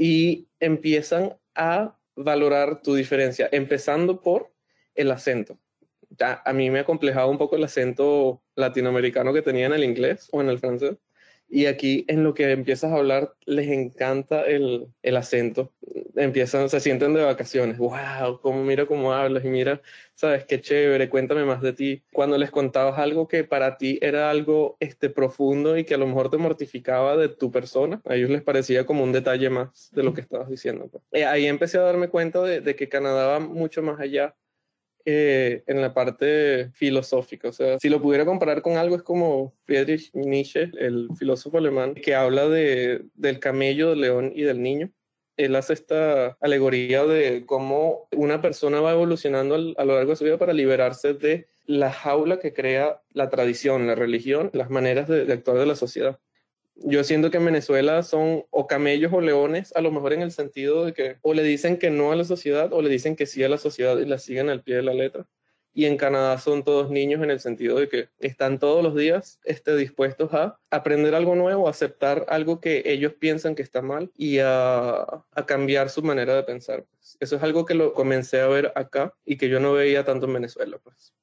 y empiezan a valorar tu diferencia, empezando por el acento. A mí me ha complejado un poco el acento latinoamericano que tenía en el inglés o en el francés. Y aquí en lo que empiezas a hablar les encanta el, el acento. Empiezan, se sienten de vacaciones. ¡Wow! ¿Cómo mira cómo hablas? Y mira, ¿sabes? Qué chévere, cuéntame más de ti. Cuando les contabas algo que para ti era algo este, profundo y que a lo mejor te mortificaba de tu persona, a ellos les parecía como un detalle más de lo que estabas diciendo. Pues. Eh, ahí empecé a darme cuenta de, de que Canadá va mucho más allá eh, en la parte filosófica. O sea, si lo pudiera comparar con algo, es como Friedrich Nietzsche, el filósofo alemán, que habla de, del camello, del león y del niño. Él hace esta alegoría de cómo una persona va evolucionando a lo largo de su vida para liberarse de la jaula que crea la tradición, la religión, las maneras de actuar de la sociedad yo siento que en Venezuela son o camellos o leones, a lo mejor en el sentido de que o le dicen que no a la sociedad o le dicen que sí a la sociedad y la siguen al pie de la letra. y en Canadá son todos niños en el sentido de que están todos los días este, dispuestos a aprender algo nuevo, a aceptar algo que ellos piensan que está mal y a, a cambiar su manera de pensar. Pues. Eso es algo que lo comencé a ver acá y que yo no veía tanto en Venezuela. Pues.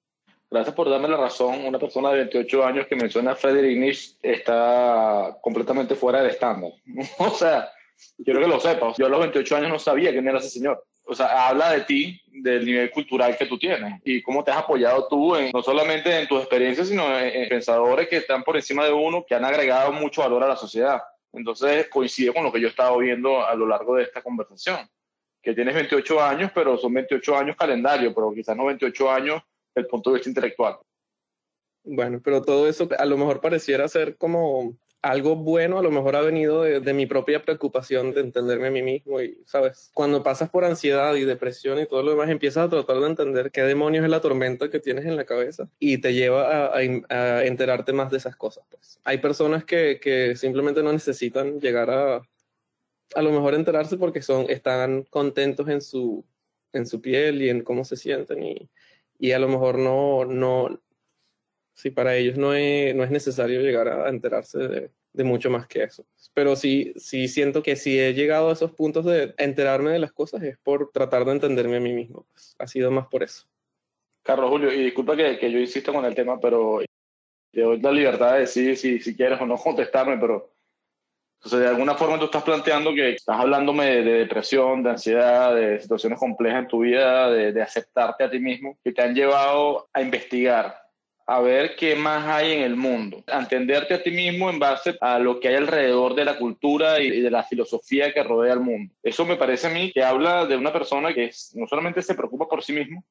Gracias por darme la razón. Una persona de 28 años que menciona a Frederick Nietzsche está completamente fuera del estándar. o sea, quiero que lo sepas. Yo a los 28 años no sabía quién era ese señor o sea, habla de ti, del nivel cultural que tú tienes y cómo te has apoyado tú, en, no solamente en tus experiencias, sino en, pensadores que están por encima de uno, que han agregado mucho valor a la sociedad. Entonces coincide con lo que yo he estado viendo a lo largo de esta conversación, que tienes 28 años, pero son 28 años calendario, pero quizás no 28 años el punto de vista intelectual. Bueno, pero todo eso a lo mejor pareciera ser como algo bueno a lo mejor ha venido de, mi propia preocupación de entenderme a mí mismo y, ¿sabes? Cuando pasas por ansiedad y depresión y todo lo demás, empiezas a tratar de entender qué demonios es la tormenta que tienes en la cabeza y te lleva a, enterarte más de esas cosas. Pues. Hay personas que, que simplemente no necesitan llegar a, a lo mejor enterarse porque son, están contentos en su, en su piel y en cómo se sienten y, y a lo mejor no, no, sí, para ellos no es, no es necesario llegar a enterarse de, de, mucho más que eso. Pero sí, sí siento que si he llegado a esos puntos de enterarme de las cosas es por tratar de entenderme a mí mismo. Pues, ha sido más por eso. Carlos Julio, y disculpa que, que yo insisto con el tema, pero te doy la libertad de decir si, si quieres o no contestarme, pero entonces, de alguna forma tú estás planteando que estás hablándome de, de, depresión, de ansiedad, de situaciones complejas en tu vida, de, aceptarte a ti mismo, que te han llevado a investigar a ver qué más hay en el mundo, a entenderte a ti mismo en base a lo que hay alrededor de la cultura y de la filosofía que rodea al mundo. Eso me parece a mí que habla de una persona que no solamente se preocupa por sí mismo,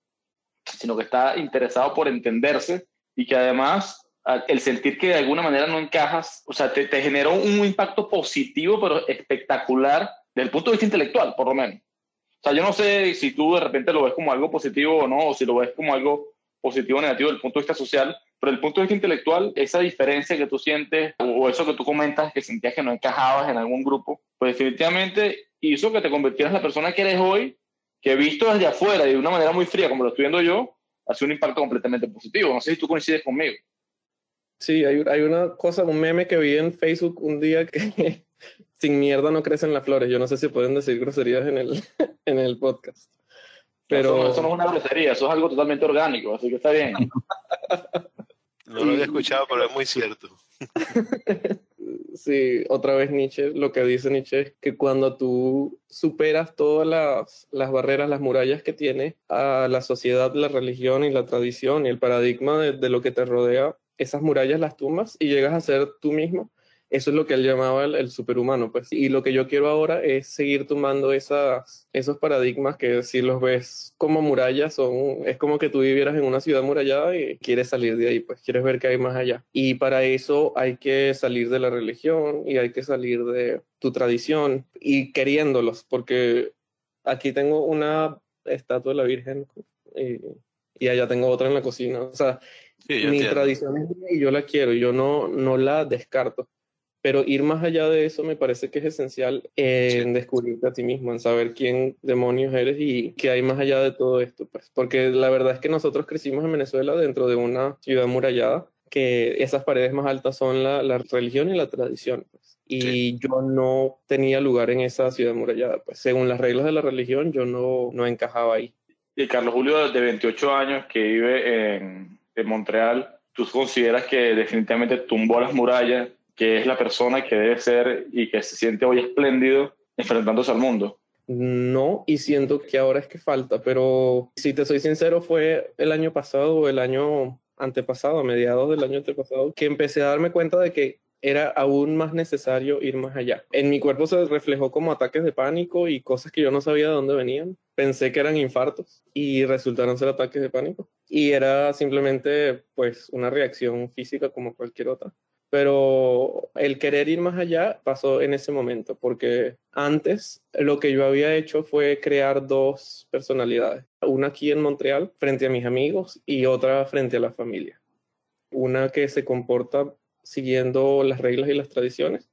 sino que está interesado por entenderse y que además el sentir que de alguna manera no encajas, o sea, te, generó un impacto positivo, pero espectacular desde el punto de vista intelectual, por lo menos. O sea, yo no sé si tú de repente lo ves como algo positivo o no, o si lo ves como algo positivo o negativo desde el punto de vista social, pero desde el punto de vista intelectual, esa diferencia que tú sientes o eso que tú comentas, que sentías que no encajabas en algún grupo, pues definitivamente hizo que te convirtieras en la persona que eres hoy, que visto desde afuera y de una manera muy fría, como lo estoy viendo yo, hace un impacto completamente positivo. No sé si tú coincides conmigo. Sí, hay, hay una cosa, un meme que vi en Facebook un día que sin mierda no crecen las flores. Yo no sé si pueden decir groserías en el, en el podcast. Pero... Eso, no, es una grosería, eso es algo totalmente orgánico, así que está bien. no lo había escuchado, pero es muy cierto. sí, otra vez Nietzsche, lo que dice Nietzsche es que cuando tú superas todas las, las barreras, las murallas que tiene a la sociedad, la religión y la tradición y el paradigma de, de lo que te rodea, esas murallas las tumbas y llegas a ser tú mismo eso es lo que él llamaba el, superhumano, pues. Y lo que yo quiero ahora es seguir tomando esas, esos paradigmas que si los ves como murallas, son, es como que tú vivieras en una ciudad murallada y quieres salir de ahí, pues quieres ver qué hay más allá. Y para eso hay que salir de la religión y hay que salir de tu tradición y queriéndolos, porque aquí tengo una estatua de la Virgen y, y allá tengo otra en la cocina. O sea, mi tradición es y yo la quiero, yo no, no la descarto pero ir más allá de eso me parece que es esencial en descubrirte a ti mismo, en saber quién demonios eres y qué hay más allá de todo esto. Pues. Porque la verdad es que nosotros crecimos en Venezuela dentro de una ciudad murallada, que esas paredes más altas son la, la religión y la tradición. Pues. Y yo no tenía lugar en esa ciudad murallada. Pues según las reglas de la religión, yo no, no encajaba ahí. Y Carlos Julio, de 28 años, que vive en, en Montreal, ¿tú consideras que definitivamente tumbó las murallas que es la persona que debe ser y que se siente hoy espléndido enfrentándose al mundo. No, y siento que ahora es que falta, pero si te soy sincero, fue el año pasado o el año antepasado, a mediados del año antepasado, que empecé a darme cuenta de que era aún más necesario ir más allá. En mi cuerpo se reflejó como ataques de pánico y cosas que yo no sabía de dónde venían. Pensé que eran infartos y resultaron ser ataques de pánico. Y era simplemente pues una reacción física como cualquier otra pero el querer ir más allá pasó en ese momento, porque antes lo que yo había hecho fue crear dos personalidades, una aquí en Montreal frente a mis amigos y otra frente a la familia. Una que se comporta siguiendo las reglas y las tradiciones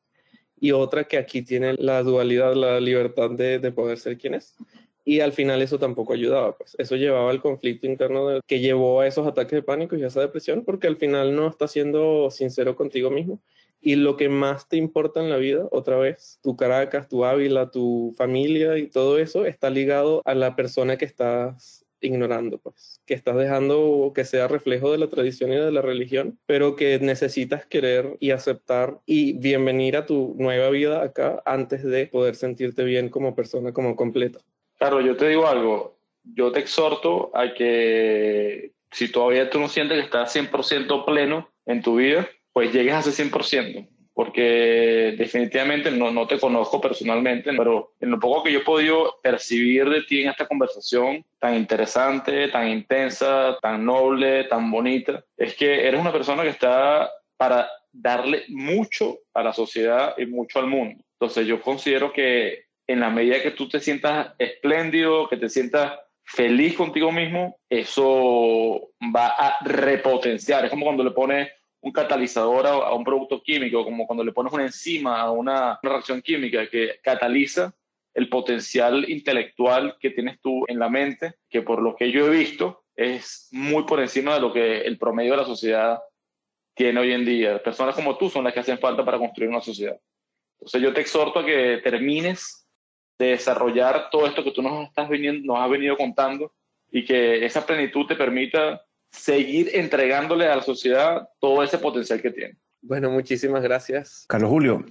y otra que aquí tiene la dualidad, la libertad de, poder ser quien es. y al final eso tampoco ayudaba, pues eso llevaba al conflicto interno que llevó a esos ataques de pánico y a esa depresión, porque al final no estás siendo sincero contigo mismo. Y lo que más te importa en la vida, otra vez, tu Caracas, tu Ávila, tu familia y todo eso está ligado a la persona que estás ignorando, pues, que estás dejando que sea reflejo de la tradición y de la religión, pero que necesitas querer y aceptar y bienvenir a tu nueva vida acá antes de poder sentirte bien como persona, como completo. Claro, yo te digo algo, yo te exhorto a que si todavía tú no sientes que estás 100% pleno en tu vida, pues llegues a ese 100%, porque definitivamente no, no te conozco personalmente, pero en lo poco que yo he podido percibir de ti en esta conversación tan interesante, tan intensa, tan noble, tan bonita, es que eres una persona que está para darle mucho a la sociedad y mucho al mundo. Entonces yo considero que en la medida que tú te sientas espléndido, que te sientas feliz contigo mismo, eso va a repotenciar. Es como cuando le pones un catalizador a, un producto químico, como cuando le pones una enzima a una, reacción química que cataliza el potencial intelectual que tienes tú en la mente, que por lo que yo he visto es muy por encima de lo que el promedio de la sociedad tiene hoy en día. Personas como tú son las que hacen falta para construir una sociedad. Entonces yo te exhorto a que termines de desarrollar todo esto que tú nos, estás viniendo, nos has venido contando y que esa plenitud te permita seguir entregándole a la sociedad todo ese potencial que tiene. Bueno, muchísimas gracias. Carlos Julio,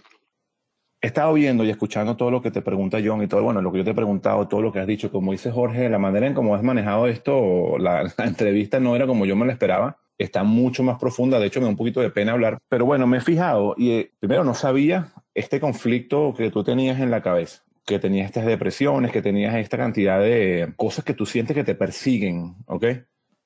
he estado viendo y escuchando todo lo que te pregunta John y todo, bueno, lo que yo te he preguntado, todo lo que has dicho, como dice Jorge, la manera en cómo has manejado esto, la, la entrevista no era como yo me la esperaba está mucho más profunda. De hecho, me da un poquito de pena hablar. Pero bueno, me he fijado y eh, primero no sabía este conflicto que tú tenías en la cabeza que tenías estas depresiones, que tenías esta cantidad de cosas que tú sientes que te persiguen, ¿ok?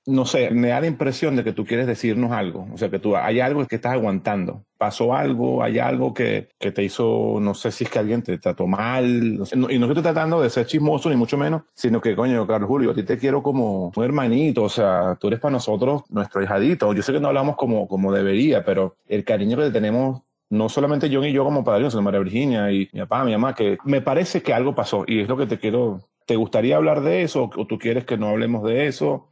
No sé, me da la impresión de que tú quieres decirnos algo, o sea, que tú hay algo que estás aguantando. Pasó algo, hay algo que, que te hizo, no sé si es que alguien te trató mal, y no estoy tratando de ser chismoso ni mucho menos, sino que, coño, Carlos Julio, a ti te quiero como un hermanito, o sea, tú eres para nosotros nuestro hijadito. Yo sé que no hablamos como, como debería, pero el cariño que te tenemos no solamente John y yo como padrinos, sino María Virginia y mi papá, mi mamá, que me parece que algo pasó y es lo que te quiero. ¿Te gustaría hablar de eso o tú quieres que no hablemos de eso?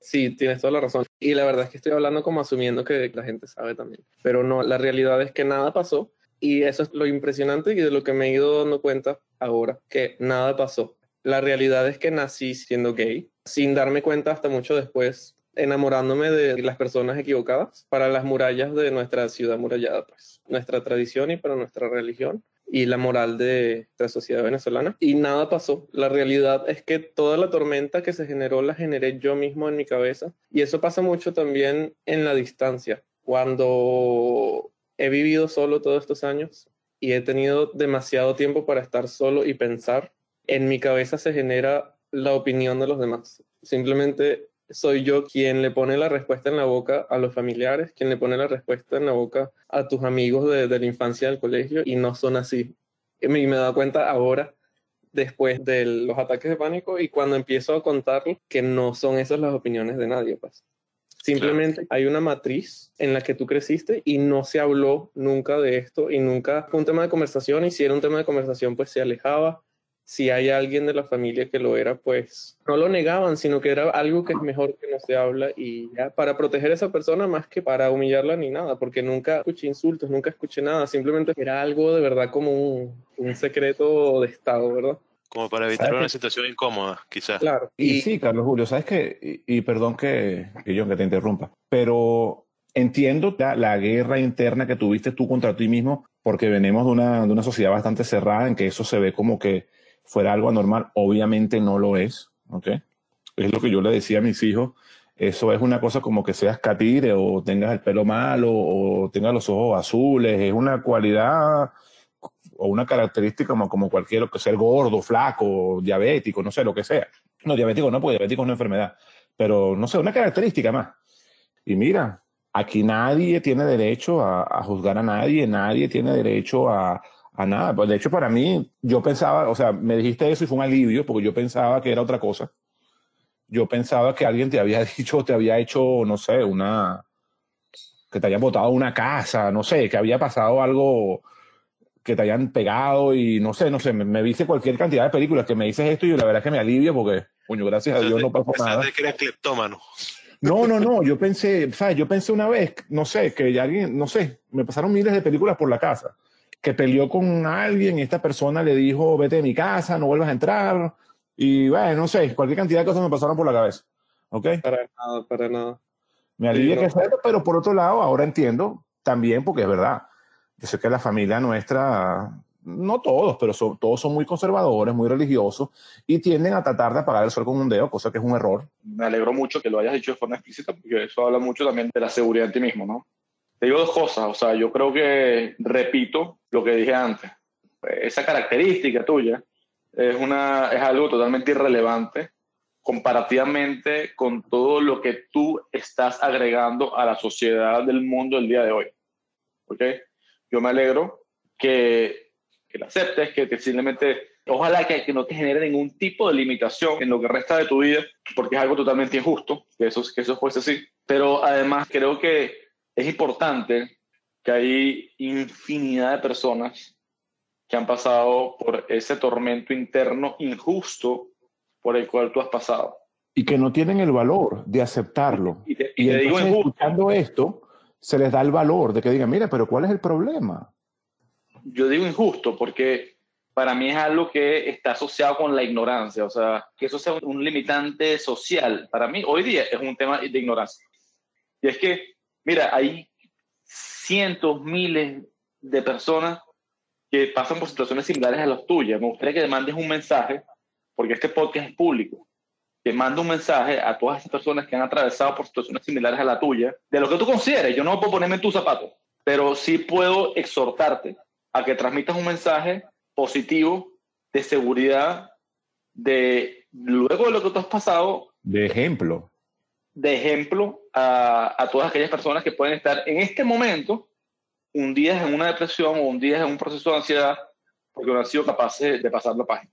Sí, tienes toda la razón. Y la verdad es que estoy hablando como asumiendo que la gente sabe también. Pero no, la realidad es que nada pasó. Y eso es lo impresionante y de lo que me he ido dando cuenta ahora, que nada pasó. La realidad es que nací siendo gay, sin darme cuenta hasta mucho después enamorándome de las personas equivocadas para las murallas de nuestra ciudad murallada, pues, nuestra tradición y para nuestra religión y la moral de nuestra sociedad venezolana. Y nada pasó. La realidad es que toda la tormenta que se generó la generé yo mismo en mi cabeza. Y eso pasa mucho también en la distancia. Cuando he vivido solo todos estos años y he tenido demasiado tiempo para estar solo y pensar, en mi cabeza se genera la opinión de los demás. Simplemente soy yo quien le pone la respuesta en la boca a los familiares, quien le pone la respuesta en la boca a tus amigos de, la infancia del colegio y no son así. Y me, me he dado cuenta ahora, después de los ataques de pánico y cuando empiezo a contar que no son esas las opiniones de nadie. Pues. Simplemente hay una matriz en la que tú creciste y no se habló nunca de esto y nunca fue un tema de conversación y si era un tema de conversación pues se alejaba si hay alguien de la familia que lo era, pues no lo negaban, sino que era algo que es mejor que no se habla y ya, para proteger a esa persona más que para humillarla ni nada, porque nunca escuché insultos, nunca escuché nada, simplemente era algo de verdad como un, secreto de Estado, ¿verdad? Como para evitar una situación incómoda, quizás. Claro. Y, sí, Carlos Julio, sabes que, y, perdón que, que yo que te interrumpa, pero entiendo la, la, guerra interna que tuviste tú contra ti mismo, porque venimos de una, de una sociedad bastante cerrada en que eso se ve como que fuera algo anormal, obviamente no lo es, ¿ok? Es lo que yo le decía a mis hijos, eso es una cosa como que seas catire o tengas el pelo malo o tengas los ojos azules, es una cualidad o una característica como, como cualquier, que sea gordo, flaco, diabético, no sé, lo que sea. No, diabético no, porque diabético es una enfermedad, pero no sé, una característica más. Y mira, aquí nadie tiene derecho a juzgar a nadie, nadie tiene derecho a, a nada. Pues de hecho, para mí, yo pensaba, o sea, me dijiste eso y fue un alivio porque yo pensaba que era otra cosa. Yo pensaba que alguien te había dicho, te había hecho, no sé, una. que te había botado una casa, no sé, que había pasado algo que te hayan pegado y no sé, no sé, me, me viste cualquier cantidad de películas que me dices esto y la verdad es que me alivia porque, coño, gracias a Dios no pasó nada. que eres cleptómano. No, no, no, yo pensé, ¿sabes? Yo pensé una vez, no sé, que ya alguien, no sé, me pasaron miles de películas por la casa, que peleó con alguien y esta persona le dijo, vete de mi casa, no vuelvas a entrar, y bueno, no sé, cualquier cantidad de cosas me pasaron por la cabeza, ¿ok? Para nada, para nada. Me alivia Sí, que no. sea pero por otro lado, ahora entiendo también, porque es verdad, yo sé que la familia nuestra, no todos, pero son- todos son muy conservadores, muy religiosos, y tienden a tratar de apagar el sol con un dedo, cosa que es un error. me alegro mucho que lo hayas dicho de forma explícita, porque eso habla mucho también de la seguridad en ti mismo, ¿no? Te digo dos cosas, o sea, yo creo que repito lo que dije antes. Esa característica tuya es, una, es algo totalmente irrelevante comparativamente con todo lo que tú estás agregando a la sociedad del mundo el día de hoy. ¿Ok? Yo me alegro que, que la aceptes, que, simplemente, ojalá que, que no te genere ningún tipo de limitación en lo que resta de tu vida, porque es algo totalmente injusto que eso, que eso fuese así. Pero además creo que es importante que hay infinidad de personas que han pasado por ese tormento interno injusto por el cual tú has pasado. Y que no tienen el valor de aceptarlo. Y te, Y, y te digo entonces, injusto. escuchando esto, se les da el valor de que digan, mira, pero ¿cuál es el problema? yo digo injusto porque para mí es algo que está asociado con la ignorancia, o sea, que eso sea un limitante social. Para mí, hoy día es un tema de ignorancia. Y es que, mira, hay cientos, miles de personas que pasan por situaciones similares a las tuyas. Me gustaría que mandes un mensaje, porque este podcast es público, que mande un mensaje a todas esas personas que han atravesado por situaciones similares a la tuya, de lo que tú consideres. Yo no puedo ponerme en tus zapatos, pero sí puedo exhortarte a que transmitas un mensaje positivo de seguridad, de luego de lo que tú has pasado, De ejemplo. De ejemplo a, a todas aquellas personas que pueden estar en este momento hundidas en una depresión o hundidas en un proceso de ansiedad porque no han sido capaces de pasar la página.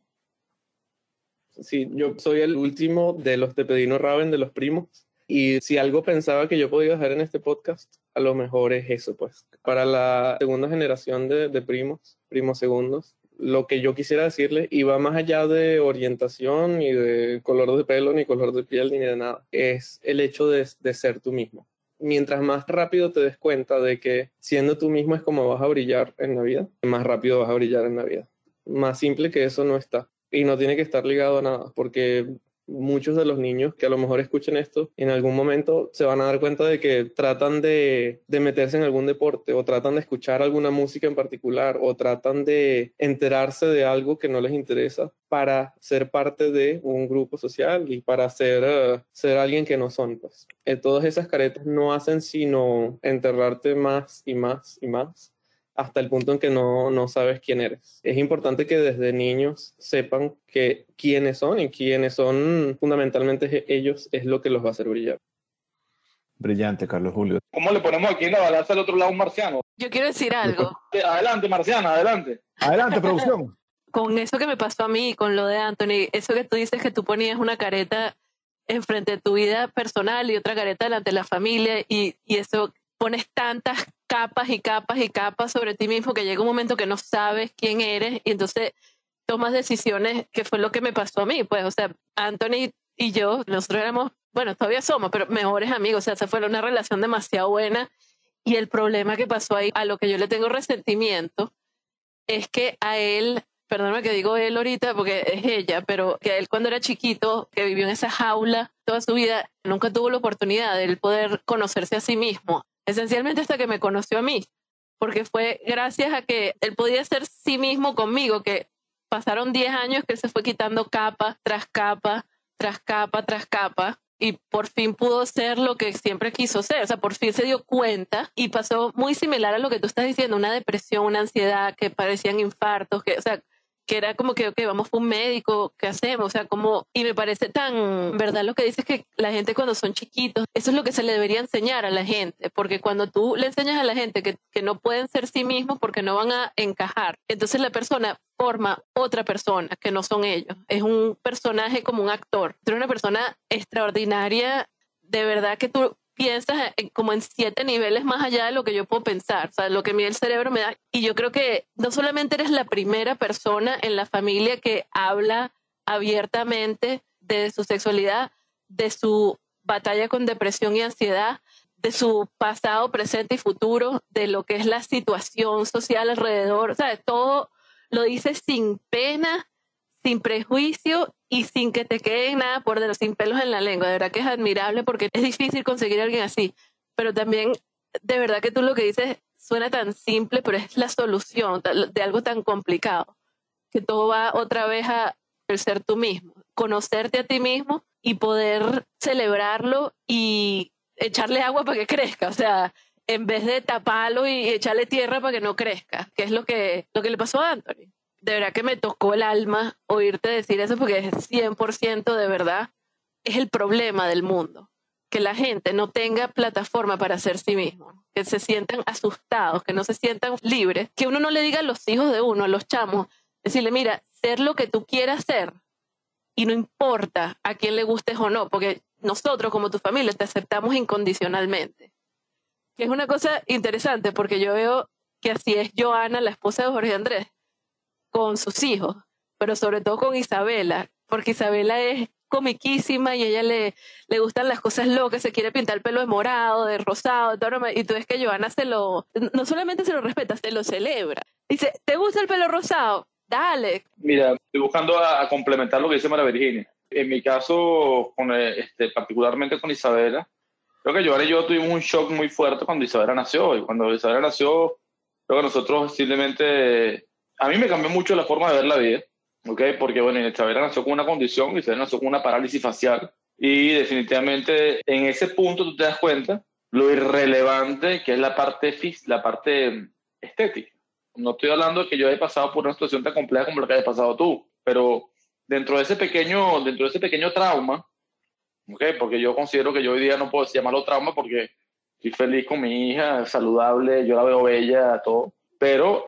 Sí, yo soy el último de los Te Pedino Raven, de los primos. Y si algo pensaba que yo podía dejar en este podcast, a lo mejor es eso, pues. Para la segunda generación de, de primos, primos segundos, lo que yo quisiera decirle iba más allá de orientación, ni de color de pelo, ni color de piel, ni de nada. Es el hecho de, de ser tú mismo. Mientras más rápido te des cuenta de que siendo tú mismo es como vas a brillar en la vida, más rápido vas a brillar en la vida. Más simple que eso no está y no tiene que estar ligado a nada, porque muchos de los niños que a lo mejor escuchen esto, en algún momento se van a dar cuenta de que tratan de, de, meterse en algún deporte o tratan de escuchar alguna música en particular o tratan de enterarse de algo que no les interesa para ser parte de un grupo social y para ser, uh, ser alguien que no son. Pues. Eh, todas esas caretas no hacen sino enterrarte más y más y más hasta el punto en que no, no, sabes quién eres. Es importante que desde niños sepan que quiénes son y quiénes son fundamentalmente ellos es lo que los va a hacer brillar. Brillante, Carlos Julio. ¿Cómo le ponemos aquí en la balanza al otro lado un marciano? Yo quiero decir algo. Adelante, marciana, adelante. Adelante, producción. Con eso que me pasó a mí, con lo de Anthony, eso que tú dices que tú ponías una careta enfrente de tu vida personal y otra careta delante de la familia y, y eso pones tantas capas y capas y capas sobre ti mismo que llega un momento que no sabes quién eres y entonces tomas decisiones que fue lo que me pasó a mí. Pues, o sea, Anthony y yo, nosotros éramos, bueno, todavía somos, pero mejores amigos. O sea, se fue una relación demasiado buena. Y el problema que pasó ahí, a lo que yo le tengo resentimiento, es que a él, perdóname que digo él ahorita porque es ella, pero que él cuando era chiquito, que vivió en esa jaula toda su vida, nunca tuvo la oportunidad de él poder conocerse a sí mismo esencialmente hasta que me conoció a mí, porque fue gracias a que él podía ser sí mismo conmigo, que pasaron 10 años que él se fue quitando capa tras capa, tras capa, tras capa, y por fin pudo ser lo que siempre quiso ser, o sea, por fin se dio cuenta y pasó muy similar a lo que tú estás diciendo, una depresión, una ansiedad, que parecían infartos, que, o sea, que era como que, ok, vamos por un médico, ¿qué hacemos? O sea, como, y me parece tan verdad lo que dices que la gente cuando son chiquitos, eso es lo que se le debería enseñar a la gente, porque cuando tú le enseñas a la gente que, que no pueden ser sí mismos porque no van a encajar, entonces la persona forma otra persona que no son ellos. Es un personaje como un actor. Eres una persona extraordinaria, de verdad que tú piensas como en siete niveles más allá de lo que yo puedo pensar, o sea, lo que mí el cerebro me da. Y yo creo que no solamente eres la primera persona en la familia que habla abiertamente de su sexualidad, de su batalla con depresión y ansiedad, de su pasado, presente y futuro, de lo que es la situación social alrededor, o sea, todo lo dices sin pena, sin prejuicio y sin que te quede nada por dentro, sin pelos en la lengua. De verdad que es admirable porque es difícil conseguir a alguien así. Pero también, de verdad que tú lo que dices suena tan simple, pero es la solución de algo tan complicado. Que todo va otra vez a el ser tú mismo, conocerte a ti mismo y poder celebrarlo y echarle agua para que crezca. O sea, en vez de taparlo y echarle tierra para que no crezca, que es lo que, lo que le pasó a Anthony. De verdad que me tocó el alma oírte decir eso porque es 100% de verdad. Es el problema del mundo, que la gente no tenga plataforma para ser sí mismo, que se sientan asustados, que no se sientan libres, que uno no le diga a los hijos de uno, a los chamos, decirle, mira, ser lo que tú quieras ser y no importa a quién le gustes o no, porque nosotros como tu familia te aceptamos incondicionalmente que es una cosa interesante porque yo veo que así es Joana, la esposa de Jorge Andrés, con sus hijos, pero sobre todo con Isabela, porque Isabela es comiquísima y a ella le, le gustan las cosas locas, se quiere pintar el pelo de morado, de rosado, y tú ves que Joana se lo, no solamente se lo respeta, se lo celebra. Dice, ¿te gusta el pelo rosado? Dale. Mira, estoy buscando a, complementar lo que dice María Virginia. En mi caso, con, este, particularmente con Isabela, creo que Joana y yo tuvimos un shock muy fuerte cuando Isabela nació. Y cuando Isabela nació, creo que nosotros simplemente. A mí me cambió mucho la forma de ver la vida, ¿ok? Porque, bueno, Isabela nació con una condición, Isabela nació con una parálisis facial. Y definitivamente en ese punto tú te das cuenta lo irrelevante que es la parte, la parte estética. No estoy hablando de que yo haya pasado por una situación tan compleja como la que hayas pasado tú, pero dentro de ese pequeño, dentro de ese pequeño trauma, Okay, porque yo considero que yo hoy día no puedo llamarlo trauma porque estoy feliz con mi hija, saludable, yo la veo bella, todo, pero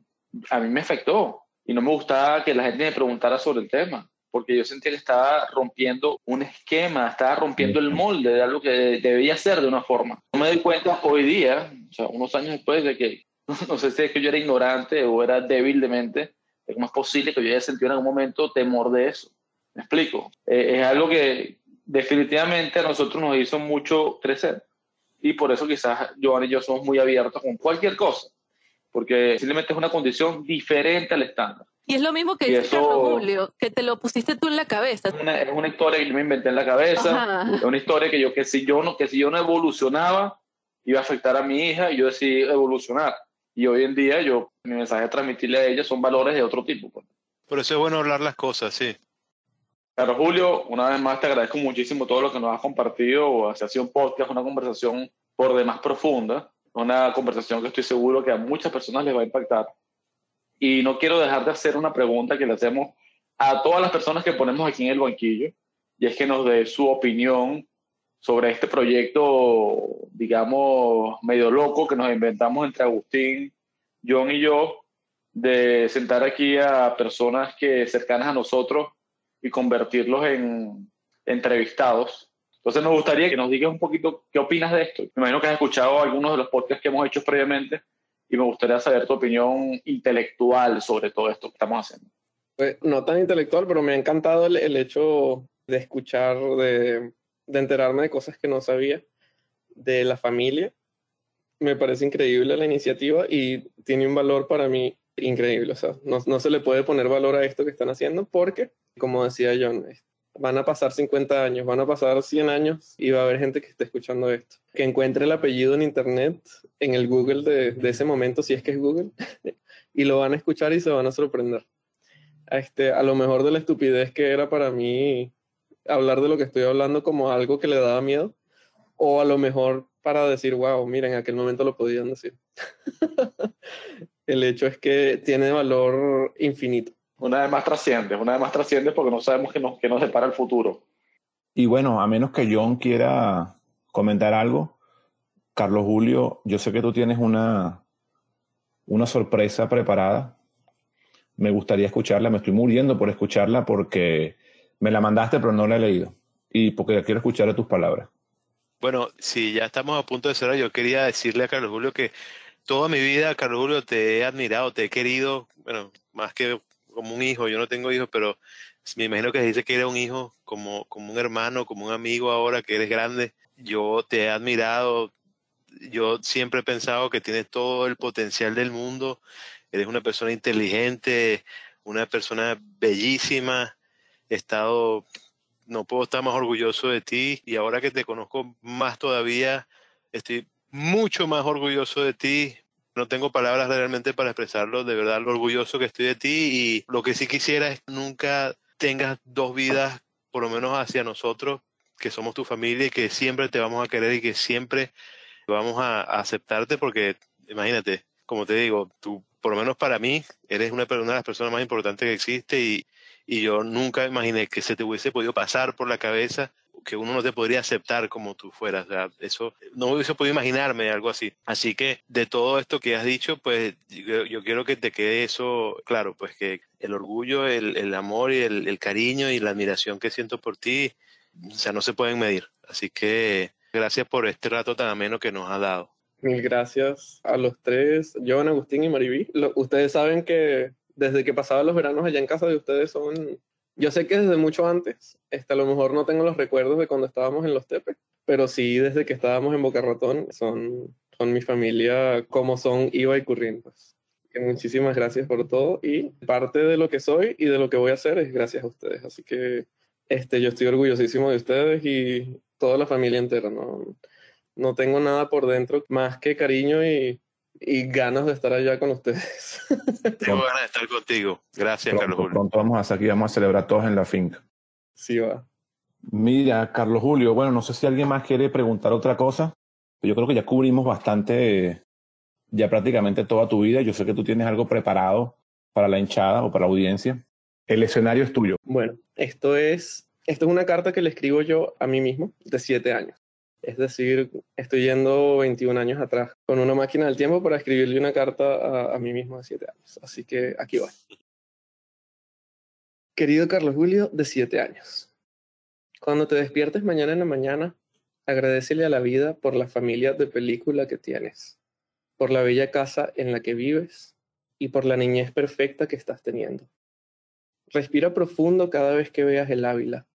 a mí me afectó y no me gustaba que la gente me preguntara sobre el tema, porque yo sentía que estaba rompiendo un esquema, estaba rompiendo el molde de algo que debía ser de una forma. No me doy cuenta hoy día, o sea, unos años después de que, no sé si es que yo era ignorante o era débil de mente, es más posible que yo haya sentido en algún momento temor de eso. ¿Me explico? Eh, es algo que, definitivamente a nosotros nos hizo mucho crecer. Y por eso quizás Joan y yo somos muy abiertos con cualquier cosa, porque simplemente es una condición diferente al estándar. Y es lo mismo que dice Carlos Julio, que te lo pusiste tú en la cabeza. Es una, es una historia que yo me inventé en la cabeza, es una historia que yo que si yo no que si yo no evolucionaba iba a afectar a mi hija y yo decidí evolucionar. Y hoy en día yo mi mensaje a transmitirle a ella son valores de otro tipo. Pues. Por eso es bueno hablar las cosas, sí. Claro, Julio, una vez más te agradezco muchísimo todo lo que nos has compartido. Ha sido un podcast, una conversación por demás profunda, una conversación que estoy seguro que a muchas personas les va a impactar. Y no quiero dejar de hacer una pregunta que le hacemos a todas las personas que ponemos aquí en el banquillo, y es que nos dé su opinión sobre este proyecto, digamos, medio loco que nos inventamos entre Agustín, John y yo, de sentar aquí a personas que cercanas a nosotros y convertirlos en entrevistados. Entonces nos gustaría que nos digas un poquito qué opinas de esto. Me imagino que has escuchado algunos de los podcasts que hemos hecho previamente y me gustaría saber tu opinión intelectual sobre todo esto que estamos haciendo. Pues, no tan intelectual, pero me ha encantado el, el hecho de escuchar, de, de, enterarme de cosas que no sabía, de la familia. Me parece increíble la iniciativa y tiene un valor para mí increíble. O sea, no, no se le puede poner valor a esto que están haciendo porque como decía John, van a pasar 50 años, van a pasar 100 años y va a haber gente que esté escuchando esto. Que encuentre el apellido en internet, en el Google de, ese momento, si es que es Google, y lo van a escuchar y se van a sorprender. Este, a lo mejor de la estupidez que era para mí hablar de lo que estoy hablando como algo que le daba miedo, o a lo mejor para decir, wow, miren, en aquel momento lo podían decir. el hecho es que tiene valor infinito una vez más trasciende, una vez más trasciende porque no sabemos qué nos, qué nos depara el futuro. Y bueno, a menos que John quiera comentar algo, Carlos Julio, yo sé que tú tienes una, una sorpresa preparada. Me gustaría escucharla, me estoy muriendo por escucharla porque me la mandaste pero no la he leído y porque quiero escuchar tus palabras. Bueno, si ya estamos a punto de cerrar, yo quería decirle a Carlos Julio que toda mi vida, Carlos Julio, te he admirado, te he querido, bueno, más que como un hijo, yo no tengo hijos, pero me imagino que se dice que eres un hijo, como, como un hermano, como un amigo ahora que eres grande. Yo te he admirado, yo siempre he pensado que tienes todo el potencial del mundo, eres una persona inteligente, una persona bellísima, he estado, no puedo estar más orgulloso de ti y ahora que te conozco más todavía, estoy mucho más orgulloso de ti. No tengo palabras realmente para expresarlo, de verdad lo orgulloso que estoy de ti. Y lo que sí quisiera es que nunca tengas dos vidas, por lo menos hacia nosotros, que somos tu familia y que siempre te vamos a querer y que siempre vamos a, aceptarte. Porque, imagínate, como te digo, tú, por lo menos para mí, eres una, una de las personas más importantes que existe. Y, y yo nunca imaginé que se te hubiese podido pasar por la cabeza que uno no te podría aceptar como tú fueras. O sea, eso no hubiese podido imaginarme algo así. Así que de todo esto que has dicho, pues yo, quiero que te quede eso claro, pues que el orgullo, el, amor y el, cariño y la admiración que siento por ti, o sea, no se pueden medir. Así que gracias por este rato tan ameno que nos ha dado. Mil gracias a los tres, Joan, Agustín y Mariví. ustedes saben que desde que pasaba los veranos allá en casa de ustedes son yo sé que desde mucho antes, este, a lo mejor no tengo los recuerdos de cuando estábamos en los Tepe, pero sí desde que estábamos en Boca Ratón, son, son mi familia como son Iba y Currín. Pues. Muchísimas gracias por todo y parte de lo que soy y de lo que voy a hacer es gracias a ustedes. Así que este, yo estoy orgullosísimo de ustedes y toda la familia entera. No, no tengo nada por dentro más que cariño y y ganas de estar allá con ustedes. Tengo ganas de estar contigo. Gracias, Carlos Julio. Pronto vamos hasta aquí, vamos a celebrar todos en la finca. Sí, va. Mira, Carlos Julio, bueno, no sé si alguien más quiere preguntar otra cosa. Yo creo que ya cubrimos bastante, ya prácticamente toda tu vida. Yo sé que tú tienes algo preparado para la hinchada o para la audiencia. El escenario es tuyo. Bueno, esto es, esto es una carta que le escribo yo a mí mismo de siete años. Es decir, estoy yendo 21 años atrás con una máquina del tiempo para escribirle una carta a, mí mismo de 7 años. Así que aquí va. Querido Carlos Julio, de 7 años. Cuando te despiertes mañana en la mañana, agradecele a la vida por la familia de película que tienes, por la bella casa en la que vives y por la niñez perfecta que estás teniendo. Respira profundo cada vez que veas el Ávila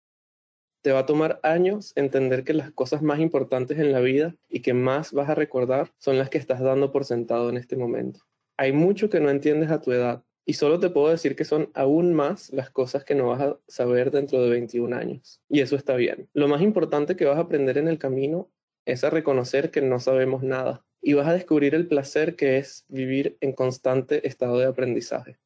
te va a tomar años entender que las cosas más importantes en la vida y que más vas a recordar son las que estás dando por sentado en este momento. Hay mucho que no entiendes a tu edad y solo te puedo decir que son aún más las cosas que no vas a saber dentro de 21 años. Y eso está bien. Lo más importante que vas a aprender en el camino es a reconocer que no sabemos nada y vas a descubrir el placer que es vivir en constante estado de aprendizaje.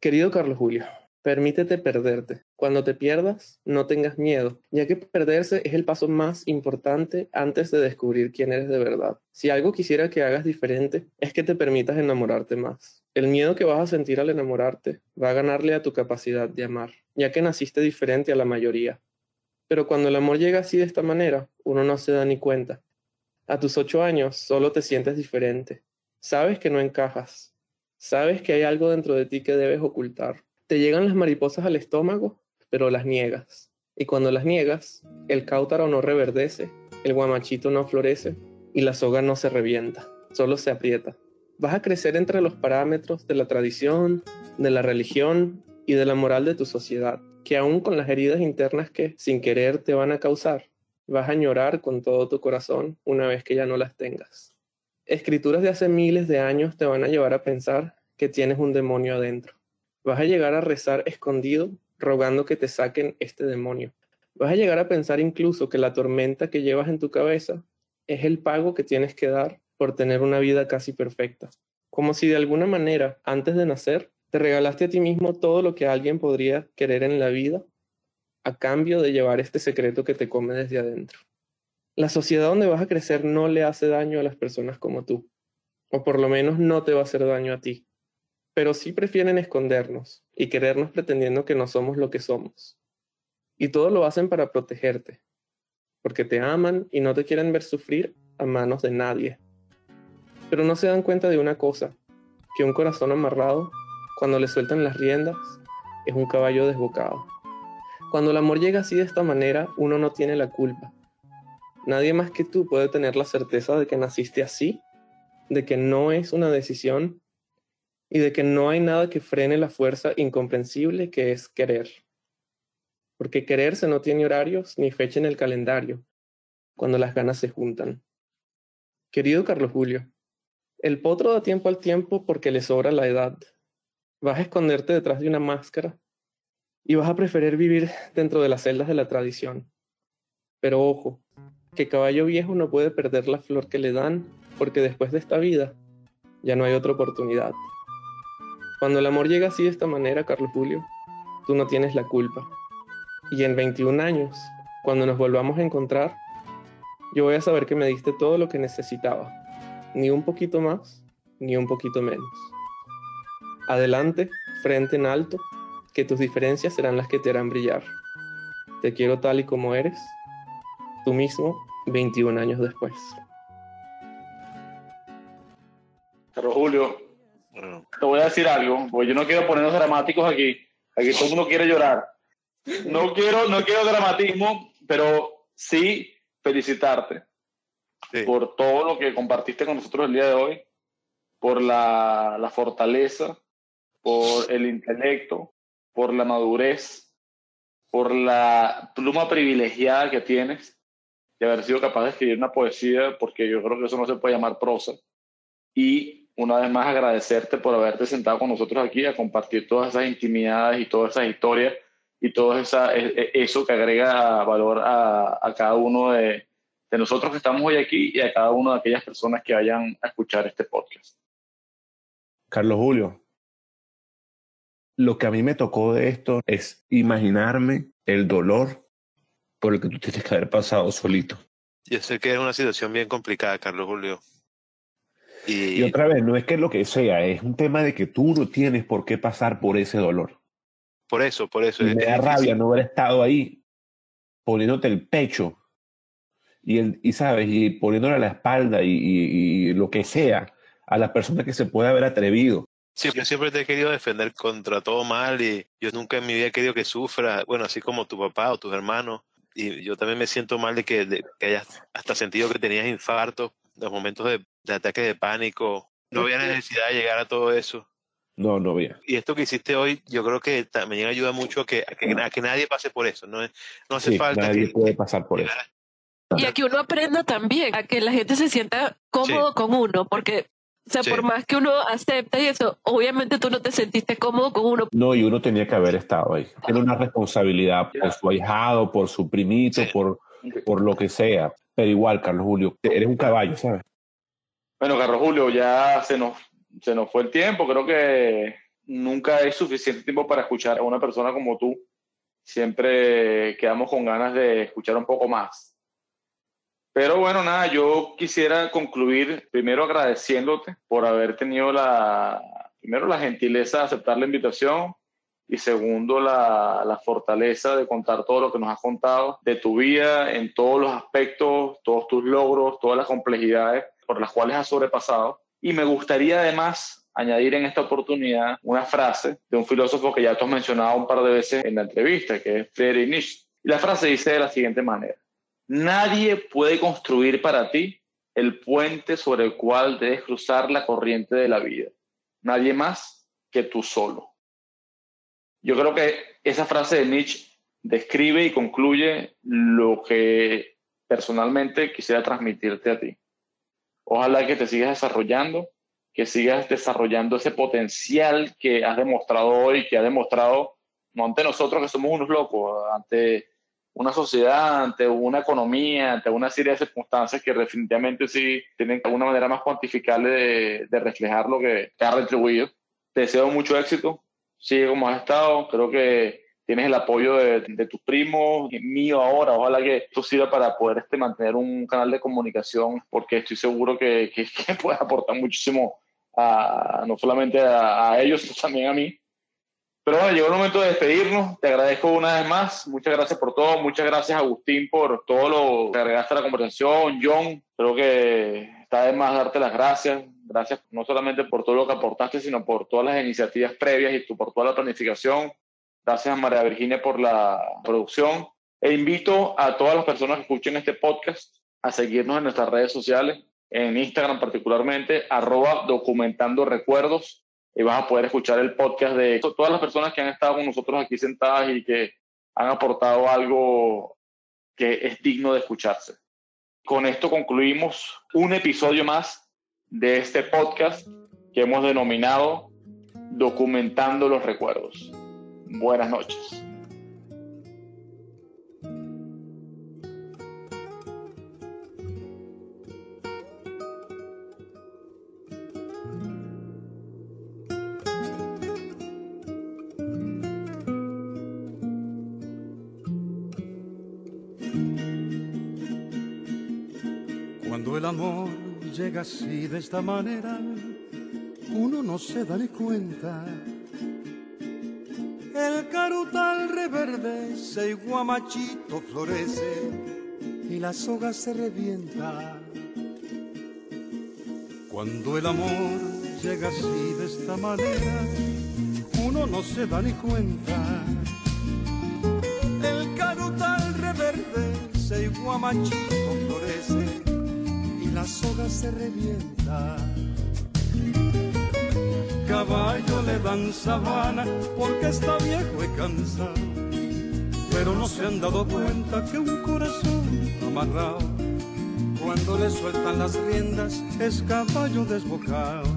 Querido Carlos Julio, Permítete perderte. Cuando te pierdas, no tengas miedo, ya que perderse es el paso más importante antes de descubrir quién eres de verdad. Si algo quisiera que hagas diferente, es que te permitas enamorarte más. El miedo que vas a sentir al enamorarte va a ganarle a tu capacidad de amar, ya que naciste diferente a la mayoría. Pero cuando el amor llega así de esta manera, uno no se da ni cuenta. A tus ocho años solo te sientes diferente. Sabes que no encajas. Sabes que hay algo dentro de ti que debes ocultar te llegan las mariposas al estómago, pero las niegas. Y cuando las niegas, el cáutaro no reverdece, el guamachito no florece y la soga no se revienta, solo se aprieta. Vas a crecer entre los parámetros de la tradición, de la religión y de la moral de tu sociedad, que aún con las heridas internas que sin querer te van a causar, vas a llorar con todo tu corazón una vez que ya no las tengas. Escrituras de hace miles de años te van a llevar a pensar que tienes un demonio adentro Vas a llegar a rezar escondido, rogando que te saquen este demonio. Vas a llegar a pensar incluso que la tormenta que llevas en tu cabeza es el pago que tienes que dar por tener una vida casi perfecta. Como si de alguna manera, antes de nacer, te regalaste a ti mismo todo lo que alguien podría querer en la vida a cambio de llevar este secreto que te come desde adentro. La sociedad donde vas a crecer no le hace daño a las personas como tú, o por lo menos no te va a hacer daño a ti pero sí prefieren escondernos y querernos pretendiendo que no somos lo que somos. Y todo lo hacen para protegerte, porque te aman y no te quieren ver sufrir a manos de nadie. Pero no se dan cuenta de una cosa, que un corazón amarrado, cuando le sueltan las riendas, es un caballo desbocado. Cuando el amor llega así de esta manera, uno no tiene la culpa. Nadie más que tú puede tener la certeza de que naciste así, de que no es una decisión y de que no hay nada que frene la fuerza incomprensible que es querer. Porque quererse no tiene horarios ni fecha en el calendario, cuando las ganas se juntan. Querido Carlos Julio, el potro da tiempo al tiempo porque le sobra la edad. Vas a esconderte detrás de una máscara y vas a preferir vivir dentro de las celdas de la tradición. Pero ojo, que caballo viejo no puede perder la flor que le dan porque después de esta vida ya no hay otra oportunidad. Cuando el amor llega así de esta manera, Carlos Julio, tú no tienes la culpa. Y en 21 años, cuando nos volvamos a encontrar, yo voy a saber que me diste todo lo que necesitaba. Ni un poquito más, ni un poquito menos. Adelante, frente en alto, que tus diferencias serán las que te harán brillar. Te quiero tal y como eres, tú mismo, 21 años después. Pero Julio, te voy a decir algo, porque yo no quiero ponernos dramáticos aquí. Aquí todo el mundo quiere llorar. No quiero, no quiero dramatismo, pero sí felicitarte por todo lo que compartiste con nosotros el día de hoy, por la, la fortaleza, por el intelecto, por la madurez, por la pluma privilegiada que tienes de haber sido capaz de escribir una poesía, porque yo creo que eso no se puede llamar prosa. Y una vez más agradecerte por haberte sentado con nosotros aquí a compartir todas esas intimidades y todas esas historias y todo esa, e, e, eso que agrega valor a, a cada uno de, de nosotros que estamos hoy aquí y a cada una de aquellas personas que vayan a escuchar este podcast. Carlos Julio, lo que a mí me tocó de esto es imaginarme el dolor por el que tú tienes que haber pasado solito. Yo sé que es una situación bien complicada, Carlos Julio. Y, y otra vez, no es que lo que sea, es un tema de que tú no tienes por qué pasar por ese dolor. Por eso, por eso. Y me da rabia no haber estado ahí poniéndote el pecho y, el, y sabes, y poniéndole a la espalda y, y, y, lo que sea a la persona que se puede haber atrevido. Sí, yo siempre te he querido defender contra todo mal y yo nunca en mi vida he querido que sufra, bueno, así como tu papá o tus hermanos. Y yo también me siento mal de que, de, que hayas hasta sentido que tenías infartos, los momentos de, de ataque de pánico. No había necesidad de llegar a todo eso. No, no había. Y esto que hiciste hoy, yo creo que también ayuda mucho a que, a que, a que nadie pase por eso. No, no hace sí, falta. Nadie que, puede pasar por eso. Y a que uno aprenda también, a que la gente se sienta cómodo sí. con uno, porque o sea, sí. por más que uno acepte y eso, obviamente tú no te sentiste cómodo con uno. No, y uno tenía que haber estado ahí. Tiene una responsabilidad por su ahijado, por su primito, sí. por, por lo que sea. Pero igual, Carlos Julio, eres un caballo, ¿sabes? Bueno, Carlos Julio, ya se nos, se nos fue el tiempo. Creo que nunca hay suficiente tiempo para escuchar a una persona como tú. Siempre quedamos con ganas de escuchar un poco más. Pero bueno, nada, yo quisiera concluir primero agradeciéndote por haber tenido la, primero la gentileza de aceptar la invitación y segundo la, la, fortaleza de contar todo lo que nos has contado de tu vida en todos los aspectos, todos tus logros, todas las complejidades por las cuales has sobrepasado. Y me gustaría además añadir en esta oportunidad una frase de un filósofo que ya tú has mencionado un par de veces en la entrevista, que es Friedrich Nietzsche. Y la frase dice de la siguiente manera. Nadie puede construir para ti el puente sobre el cual debes cruzar la corriente de la vida. Nadie más que tú solo. Yo creo que esa frase de Nietzsche describe y concluye lo que personalmente quisiera transmitirte a ti. Ojalá que te sigas desarrollando, que sigas desarrollando ese potencial que has demostrado hoy, que ha demostrado no ante nosotros que somos unos locos, ante una sociedad, ante una economía, ante una serie de circunstancias que definitivamente sí tienen alguna manera más cuantificable de, de reflejar lo que te ha retribuido. Te deseo mucho éxito, sigue como has estado, creo que tienes el apoyo de, de tus primos, mío ahora, ojalá que esto sirva para poder este, mantener un canal de comunicación, porque estoy seguro que, que, que puede aportar muchísimo a, no solamente a, a ellos, sino también a mí. Pero bueno, llegó el momento de despedirnos. Te agradezco una vez más. Muchas gracias por todo. Muchas gracias, Agustín, por todo lo que agregaste a la conversación. John, creo que está de más darte las gracias. Gracias no solamente por todo lo que aportaste, sino por todas las iniciativas previas y por toda la planificación. Gracias a María Virginia por la producción. E invito a todas las personas que escuchen este podcast a seguirnos en nuestras redes sociales, en Instagram particularmente, arroba documentando recuerdos, y vas a poder escuchar el podcast de todas las personas que han estado con nosotros aquí sentadas y que han aportado algo que es digno de escucharse. Con esto concluimos un episodio más de este podcast que hemos denominado Documentando los Recuerdos. Buenas noches. Llega así de esta manera, uno no se da ni cuenta. El carutal reverdece y guamachito florece y la soga se revienta. Cuando el amor llega así de esta manera, uno no se da ni cuenta. El carutal reverdece y guamachito florece la soga se revienta caballo le dan sabana porque está viejo y cansado. Pero no se han dado cuenta que un corazón amarrado, cuando le sueltan las riendas, es caballo desbocado.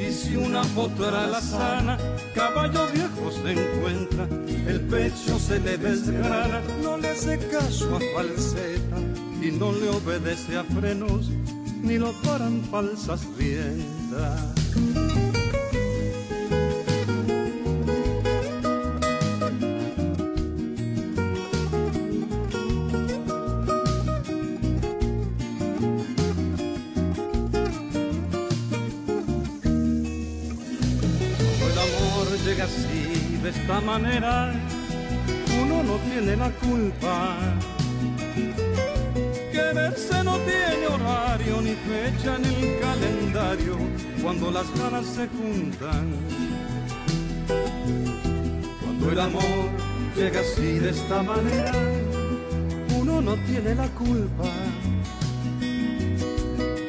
Y si una potra la sana, caballo viejo se encuentra, el pecho se le desgrana, no le hace caso a falseta y no le obedece a frenos ni lo paran falsas riendas. Llega así, de esta manera, uno no tiene la culpa fecha en el calendario cuando las ganas se juntan. Cuando el amor llega así de esta manera, uno no tiene la culpa.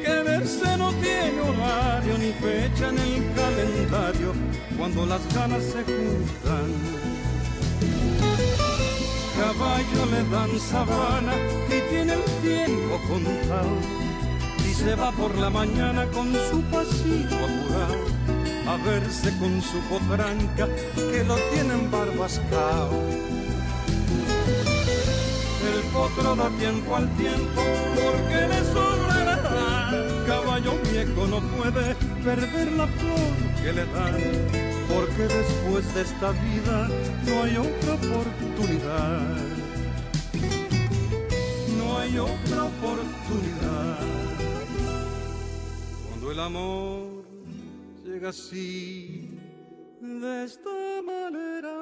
Quererse no tiene horario ni fecha en el calendario cuando las ganas se juntan caballo le dan sabana y tiene el tiempo contado. Se va por la mañana con su pasito apurado a verse con su potranca que lo tienen barbascao. El potro da tiempo al tiempo porque le sobra la Caballo viejo no puede perder la flor que le dan porque después de esta vida no hay otra oportunidad. No hay otra oportunidad. El amor llega así, de esta manera.